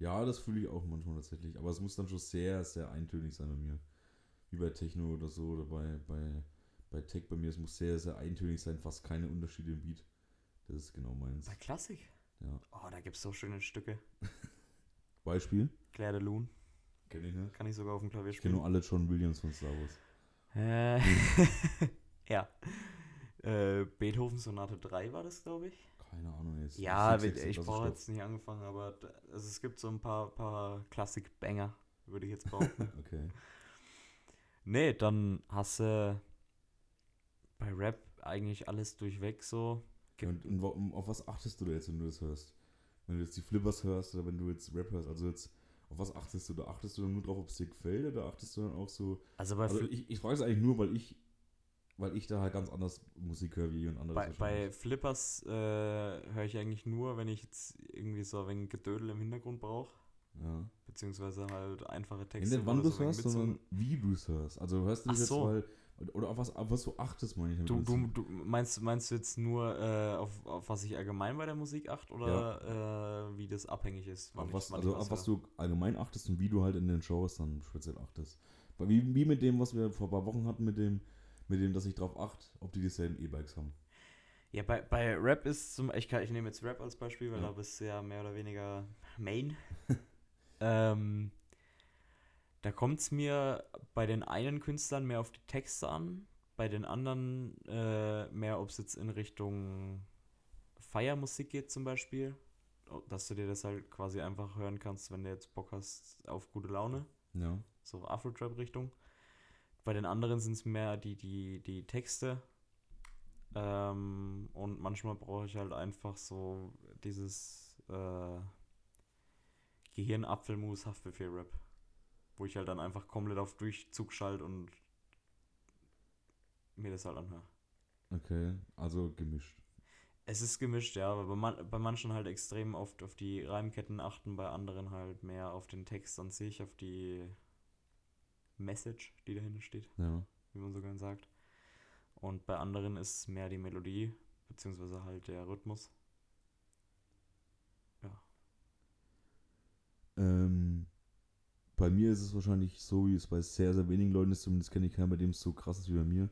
Ja, das fühle ich auch manchmal tatsächlich. Aber es muss dann schon sehr, sehr eintönig sein bei mir. Wie bei Techno oder so oder bei, bei, bei Tech bei mir. Es muss sehr, sehr eintönig sein, fast keine Unterschiede im Beat. Das ist genau meins. Bei Klassik? Ja. Oh, da gibt es so schöne Stücke. Beispiel? Claire de Lune, Kenn ich nicht. kann ich sogar auf dem Klavier Ich kenne spielen. nur alle John Williams von Star Wars. Äh, ja. Äh, Beethoven Sonate 3 war das, glaube ich. Keine Ahnung jetzt. Ja, Musik, ich, brauche jetzt nicht angefangen, aber da, also es gibt so ein paar, paar Klassik-Banger, würde ich jetzt behaupten. Okay. nee, dann hast du bei Rap eigentlich alles durchweg so. Und, und wa- auf was achtest du da jetzt, wenn du das hörst? Wenn du jetzt die Flippers hörst oder wenn du jetzt Rap hörst, also jetzt, auf was achtest du? Da achtest du dann nur drauf, ob es dir gefällt oder achtest du dann auch so. Also bei, Also ich, ich frage es eigentlich nur, weil ich, weil ich da halt ganz anders Musik höre wie jemand anderes. bei, bei. Flippers äh, höre ich eigentlich nur, wenn ich jetzt irgendwie so ein Gedödel im Hintergrund brauche. ja. Beziehungsweise halt einfache Ja, Texte. nicht wo wann du es hörst, sondern wie du es hörst. Also hörst du das jetzt, so. weil, oder auf was, auf was du achtest, meine ich. damit Du, du, jetzt- du meinst, meinst du jetzt nur, äh, auf, auf was ich allgemein bei der Musik achte oder äh, wie das abhängig ist? wann auf was, ich also auf was du allgemein achtest und wie du halt in den Shows dann speziell achtest. Wie, wie mit dem, was wir vor ein paar Wochen hatten, mit dem, mit dem, dass ich drauf achte, ob die dieselben E-Bikes haben. Ja, bei, bei Rap ist zum ich, kann, ich nehme jetzt Rap als Beispiel, weil Ja. da bist du ja mehr oder weniger Main. ähm, da kommt es mir bei den einen Künstlern mehr auf die Texte an, bei den anderen äh, mehr, ob es jetzt in Richtung Feiermusik geht zum Beispiel. Oh, Dass du dir das halt quasi einfach hören kannst, wenn du jetzt Bock hast auf gute Laune. Ja. so Afro-Trap-Richtung. Bei den anderen sind es mehr die, die, die Texte. Ähm, und manchmal brauche ich halt einfach so dieses äh, Gehirnapfelmus Haftbefehl-Rap. Wo ich halt dann einfach komplett auf Durchzug schalte und mir das halt anhöre. Okay, also gemischt. Es ist gemischt, ja, aber bei, man, bei manchen halt extrem oft auf die Reimketten achten, bei anderen halt mehr auf den Text an sich, auf die Message, die dahinter steht. Ja. wie man so gern sagt. Und bei anderen ist es mehr die Melodie, beziehungsweise halt der Rhythmus. Ähm, bei mir ist es wahrscheinlich so, wie es bei sehr, sehr wenigen Leuten ist, zumindest kenne ich keinen, bei dem es so krass ist wie bei mir.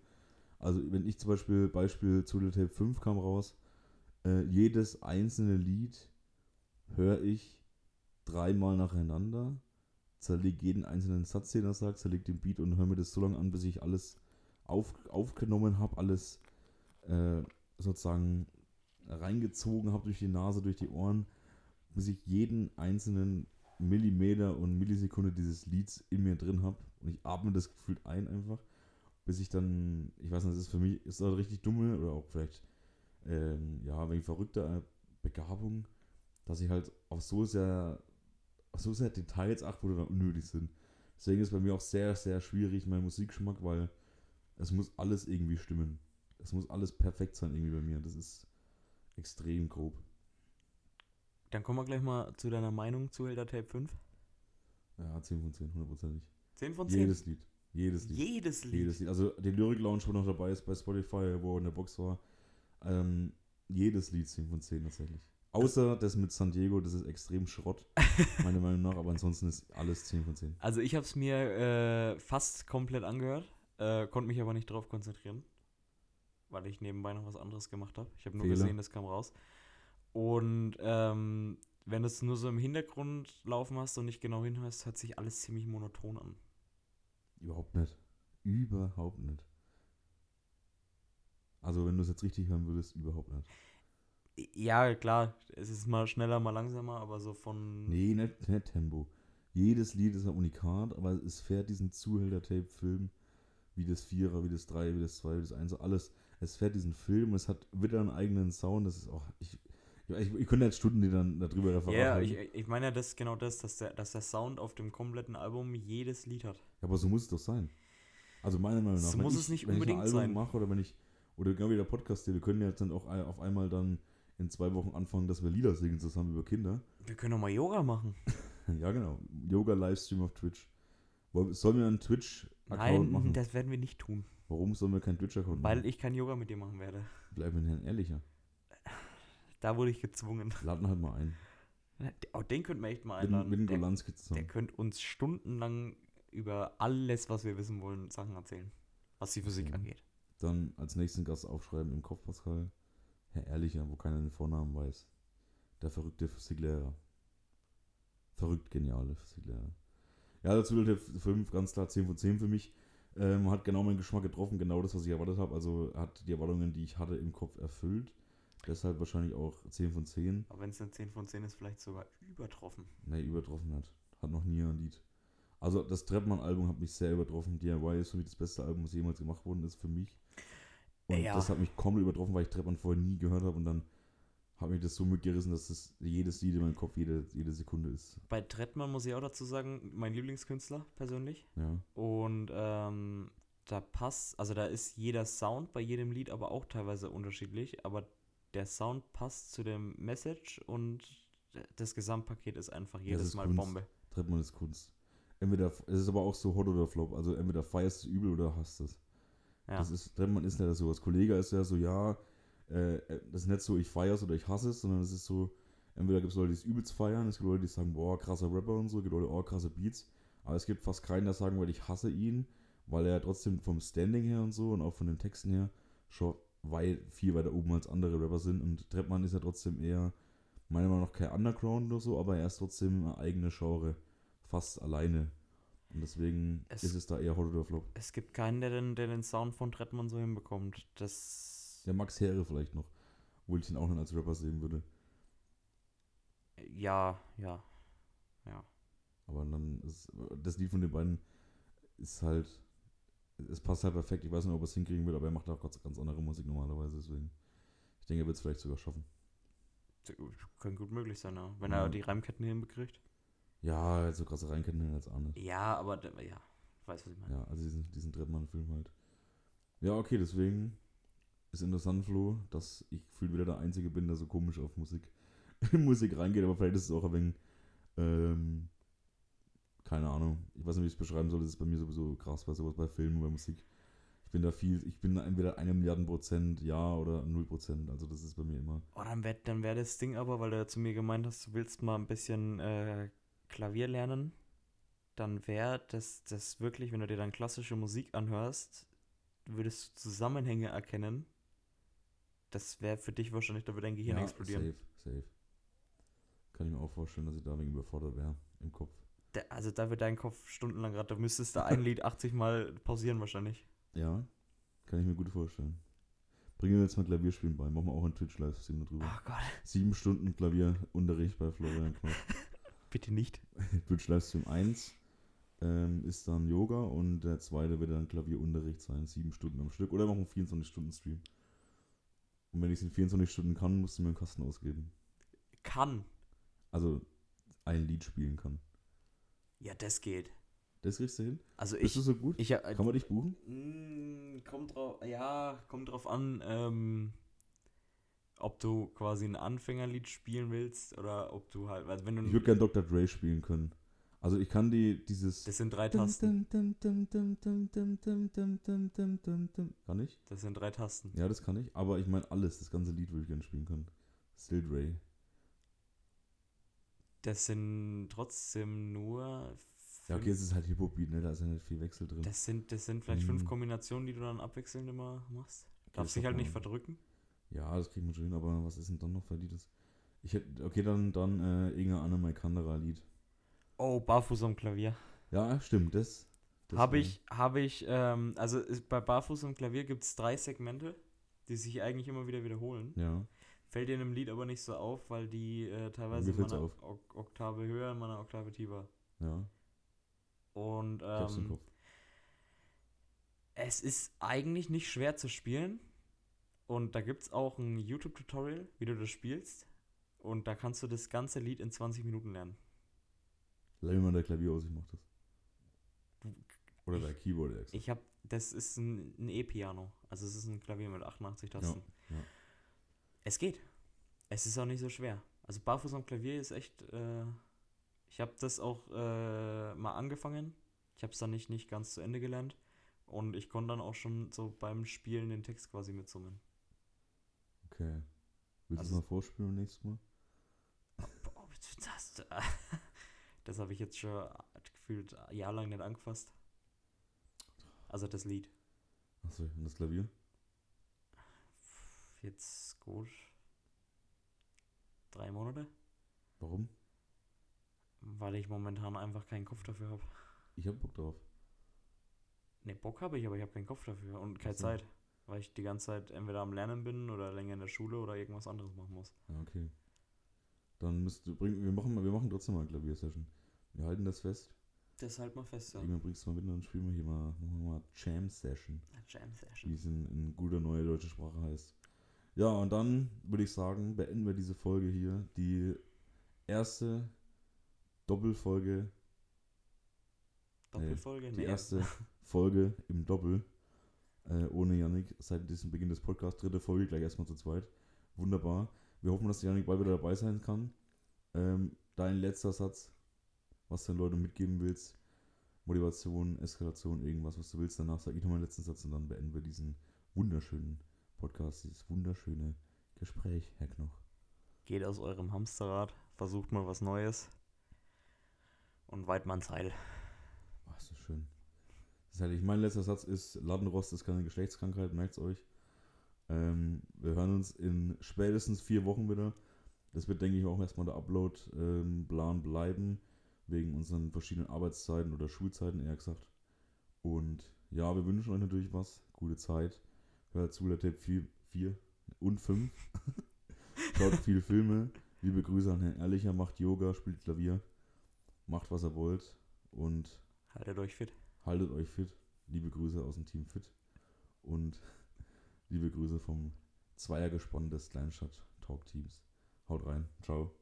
Also wenn ich zum Beispiel, Beispiel Zulu Tape 5 kam raus, äh, jedes einzelne Lied höre ich dreimal nacheinander, zerlege jeden einzelnen Satz, den er sagt, zerlege den Beat und höre mir das so lange an, bis ich alles auf, aufgenommen habe, alles äh, sozusagen reingezogen habe durch die Nase, durch die Ohren, bis ich jeden einzelnen Millimeter und Millisekunde dieses Lieds in mir drin habe und ich atme das gefühlt ein einfach, bis ich dann, ich weiß nicht, das ist für mich, ist das richtig dumme oder auch vielleicht, ähm, ja, wegen verrückter Begabung, dass ich halt auf so sehr, auf so sehr Details achte, wo dann unnötig sind. Deswegen ist bei mir auch sehr, sehr schwierig mein Musikgeschmack, weil es muss alles irgendwie stimmen. Es muss alles perfekt sein irgendwie bei mir. Das ist extrem grob. Dann kommen wir gleich mal zu deiner Meinung zu Helter Tape 5. Ja, 10 von 10, hundertprozentig. 10 von 10? Jedes Lied. Jedes Lied. Jedes Lied. Jedes Lied. Also der Lyric Lounge, wo noch dabei ist bei Spotify, wo er in der Box war. Ähm, jedes Lied 10 von 10 tatsächlich. Außer das mit San Diego, das ist extrem Schrott, meiner Meinung nach, aber ansonsten ist alles 10 von 10. Also ich habe es mir äh, fast komplett angehört, äh, konnte mich aber nicht drauf konzentrieren, weil ich nebenbei noch was anderes gemacht habe. Ich habe nur Fehler. gesehen, das kam raus. Und ähm, wenn du es nur so im Hintergrund laufen hast und nicht genau hinhörst, hört sich alles ziemlich monoton an. Überhaupt nicht. Überhaupt nicht. Also wenn du es jetzt richtig hören würdest, überhaupt nicht. Ja, klar, es ist mal schneller, mal langsamer, aber so von. Nee, nicht, nicht Tempo. Jedes Lied ist ein Unikat, aber es fährt diesen Zuhälter-Tape-Film wie das Vierer, wie das Drei, wie das Zwei, wie das Eins, alles. Es fährt diesen Film, es hat wieder einen eigenen Sound, das ist auch. Ich, ich, ich könnte jetzt Stunden die dann darüber referieren. Ja, ich, ich meine ja das genau das, dass der, dass der Sound auf dem kompletten Album jedes Lied hat. Ja, aber so muss es doch sein. Also meiner Meinung nach. So wenn muss ich, es nicht wenn unbedingt ich ein Album sein. mache oder wenn ich, oder genau wie der Podcast hier, wir können ja jetzt dann auch auf einmal dann in zwei Wochen anfangen, dass wir Lieder singen zusammen über Kinder. Wir können doch mal Yoga machen. Ja, genau. Yoga-Livestream auf Twitch. Sollen wir einen Twitch-Account Nein, machen? das werden wir nicht tun. Warum sollen wir keinen Twitch-Account Weil machen? ich kein Yoga mit dir machen werde. Bleiben wir denn ehrlicher. Da wurde ich gezwungen. Laden halt mal ein. Oh, den könnten wir echt mal Mit, einladen. mit dem der, der könnte uns stundenlang über alles, was wir wissen wollen, Sachen erzählen. Was die Physik Ja. angeht. Dann als nächsten Gast aufschreiben im Kopf, Pascal. Herr Ehrlicher, wo keiner den Vornamen weiß. Der verrückte Physiklehrer. Verrückt geniale Physiklehrer. Ja, dazu der 5, ganz klar 10 von 10 für mich. Ähm, hat genau meinen Geschmack getroffen, genau das, was ich erwartet habe. Also hat die Erwartungen, die ich hatte, im Kopf erfüllt. Deshalb wahrscheinlich auch 10 von 10. Aber wenn es eine 10 von 10 ist, vielleicht sogar übertroffen. Nee, übertroffen hat. Hat noch nie ein Lied. Also das Treppmann-Album hat mich sehr übertroffen. DIY ist für mich das beste Album, was jemals gemacht worden ist für mich. Und Ja. das hat mich komplett übertroffen, weil ich Treppmann vorher nie gehört habe und dann hat mich das so mitgerissen, dass das jedes Lied in meinem Kopf jede, jede Sekunde ist. Bei Trettmann muss ich auch dazu sagen, mein Lieblingskünstler persönlich. Ja. Und ähm, da passt, also da ist jeder Sound bei jedem Lied aber auch teilweise unterschiedlich, aber der Sound passt zu dem Message und das Gesamtpaket ist einfach jedes ist Mal Kunst. Bombe. Treppmann ist Kunst. Entweder, es ist aber auch so Hot oder Flop. Also entweder feierst du übel oder hasst es. Ja. Das ist, Treppmann ist nicht so. Als Kollege ist ja so, ja, äh, äh, das ist nicht so, ich feiere es oder ich hasse es, sondern es ist so, entweder gibt es Leute, die es übelst feiern, es gibt Leute, die sagen, boah, krasser Rapper und so, es gibt Leute, oh, krasse Beats. Aber es gibt fast keinen, der sagen würde, ich hasse ihn, weil er trotzdem vom Standing her und so und auch von den Texten her schon weit, viel weiter oben als andere Rapper sind. Und Treppmann ist ja trotzdem eher, meiner Meinung nach, kein Underground oder so, aber er ist trotzdem eine eigene Genre. Fast alleine. Und deswegen Es- ist es da eher Hot oder Flop. Es gibt keinen, der den, der den Sound von Trettmann so hinbekommt. Das. Der Max Herre vielleicht noch. Obwohl ich ihn auch nicht als Rapper sehen würde. Ja, ja. Ja. Aber dann ist das Lied von den beiden ist halt. Es passt halt perfekt. Ich weiß nicht, ob er es hinkriegen wird, aber er macht auch ganz, ganz andere Musik normalerweise. Deswegen. Ich denke, er wird es vielleicht sogar schaffen. Kann gut möglich sein, ja. Wenn Ja. er die Reimketten hinbekriegt. Ja, so krasse reinkennen wir jetzt auch nicht. Ja, aber ja, weiß, was ich meine. Ja, also diesen, diesen Trettmann-Film halt. Ja, okay, deswegen ist interessant, Flo, dass ich gefühlt wieder der Einzige bin, der so komisch auf Musik, Musik reingeht, aber vielleicht ist es auch ein wenig, ähm, keine Ahnung, ich weiß nicht, wie ich es beschreiben soll, das ist bei mir sowieso krass bei sowas, bei Filmen, bei Musik. Ich bin da viel, ich bin entweder eine Milliarden Prozent ja oder null Prozent, also das ist bei mir immer. Oh, dann wäre dann wär das Ding aber, weil du ja zu mir gemeint hast, du willst mal ein bisschen äh, Klavier lernen, dann wäre das, das wirklich, wenn du dir dann klassische Musik anhörst, würdest du Zusammenhänge erkennen. Das wäre für dich wahrscheinlich, da würde dein Gehirn explodieren. safe, safe. Kann ich mir auch vorstellen, dass ich da wegen überfordert wäre im Kopf. Also da wird dein Kopf stundenlang gerade, da müsstest du ein Lied 80 Mal pausieren wahrscheinlich. Ja, kann ich mir gut vorstellen. Bringen wir jetzt mal Klavierspielen bei. Machen wir auch einen Twitch-Livestream darüber. Oh Gott, Sieben Stunden Klavierunterricht bei Florian Knopf. bitte nicht. Twitch-Livestream 1. ähm, ist dann Yoga und der zweite wird dann Klavierunterricht sein, sieben Stunden am Stück. Oder wir machen einen 24-Stunden-Stream. Und wenn ich es in 24 Stunden kann, musst du mir einen Kosten ausgeben. Kann. Also ein Lied spielen kann. Ja, das geht. Das kriegst du hin? Also Bist du ich. so gut? ich äh, Kann man dich buchen? Mm, kommt drauf, ja, kommt drauf an, ähm, ob du quasi ein Anfängerlied spielen willst oder ob du halt, also wenn du, Ich würde gerne Dr. Dre spielen können. Also ich kann die dieses. das sind drei Tasten, Kann ich? das sind drei Tasten. Ja, das kann ich. Aber ich meine alles, das ganze Lied würde ich gerne spielen können. Still Dre. Das sind trotzdem nur, Ja, okay, es ist halt Hip-Hop-Beat, ne? Da ist ja nicht viel Wechsel drin. das sind, das sind vielleicht fünf Mm. Kombinationen, die du dann abwechselnd immer machst. Darfst dich halt nicht verdrücken. Ja, das kriegt man schon hin, aber was ist denn dann noch für Lied? Ich hätte, okay, dann, dann äh, Inge Anne Maikandera Lied. Oh, Barfuß am Klavier. Ja, stimmt, das. das Habe ich, habe ich, ähm, also ist, bei Barfuß am Klavier gibt es drei Segmente, die sich eigentlich immer wieder wiederholen. Ja, Fällt dir in einem Lied aber nicht so auf, weil die äh, teilweise in auf. Ok Oktave höher, in meiner Oktave tiefer. ja. Und Ich ähm, es ist eigentlich nicht schwer zu spielen. Und da gibt es auch ein YouTube-Tutorial, wie du das spielst. Und da kannst du das ganze Lied in 20 Minuten lernen. Leih mir mal der Klavier aus, ich mach das. Oder der Keyboard extra. Ich habe, das ist ein, ein E-Piano. Also es ist ein Klavier mit 88 Tasten. ja. Es geht. Es ist auch nicht so schwer. Also Barfuß am Klavier ist echt. Äh, ich habe das auch äh, mal angefangen. Ich habe es dann nicht, nicht ganz zu Ende gelernt. Und ich konnte dann auch schon so beim Spielen den Text quasi mitsummen. Okay. Willst du Also- es mal vorspielen beim nächsten Mal? Das das habe ich jetzt schon gefühlt jahrelang nicht angefasst. Also das Lied. Achso, und das Klavier? Jetzt gut. Drei Monate. Warum? Weil ich momentan einfach keinen Kopf dafür habe. Ich hab Bock drauf. Ne, Bock habe ich, aber ich habe keinen Kopf dafür und keine so. Zeit. Weil ich die ganze Zeit entweder am Lernen bin oder länger in der Schule oder irgendwas anderes machen muss. Ja, okay. Dann müsst du bringen, wir machen, wir machen trotzdem mal eine Klaviersession. Wir halten das fest. Das halt mal fest, ja. Irgendwann bringst du mal mit und dann spielen wir hier mal, machen wir mal Jam-Session, Jam wie Session. es in, in guter neue deutsche Sprache heißt. Ja, und dann würde ich sagen, beenden wir diese Folge hier. Die erste Doppelfolge, Doppelfolge? die Nee. erste Folge im Doppel. Äh, ohne Yannick seit diesem Beginn des Podcasts. Dritte Folge, gleich erstmal zu zweit. Wunderbar. Wir hoffen, dass Yannick bald wieder dabei sein kann. Ähm, dein letzter Satz, was du den Leuten mitgeben willst. Motivation, Eskalation, irgendwas, was du willst. Danach sage ich noch meinen letzten Satz und dann beenden wir diesen wunderschönen Podcast, dieses wunderschöne Gespräch, Herr Knoch. Geht aus eurem Hamsterrad, versucht mal was Neues. Und Weidmanns Heil. Ach, das schön. Das ist herrlich. Mein letzter Satz ist: Ladenrost ist keine Geschlechtskrankheit, merkt's euch. Ähm, wir hören uns in spätestens vier Wochen wieder. Das wird, denke ich, auch erstmal der Upload-Plan bleiben, wegen unseren verschiedenen Arbeitszeiten oder Schulzeiten, eher gesagt. Und ja, wir wünschen euch natürlich was. Gute Zeit. Hört zu, Tape 4, 4 und 5. Schaut viel Filme. Liebe Grüße an Herrn Ehrlicher. Macht Yoga, spielt Klavier. Macht, was ihr wollt. Und Haltet euch fit. Haltet euch fit. Liebe Grüße aus dem Team Fit. Und liebe Grüße vom Zweiergespann des Kleinstadt Talk Teams. Haut rein. Ciao.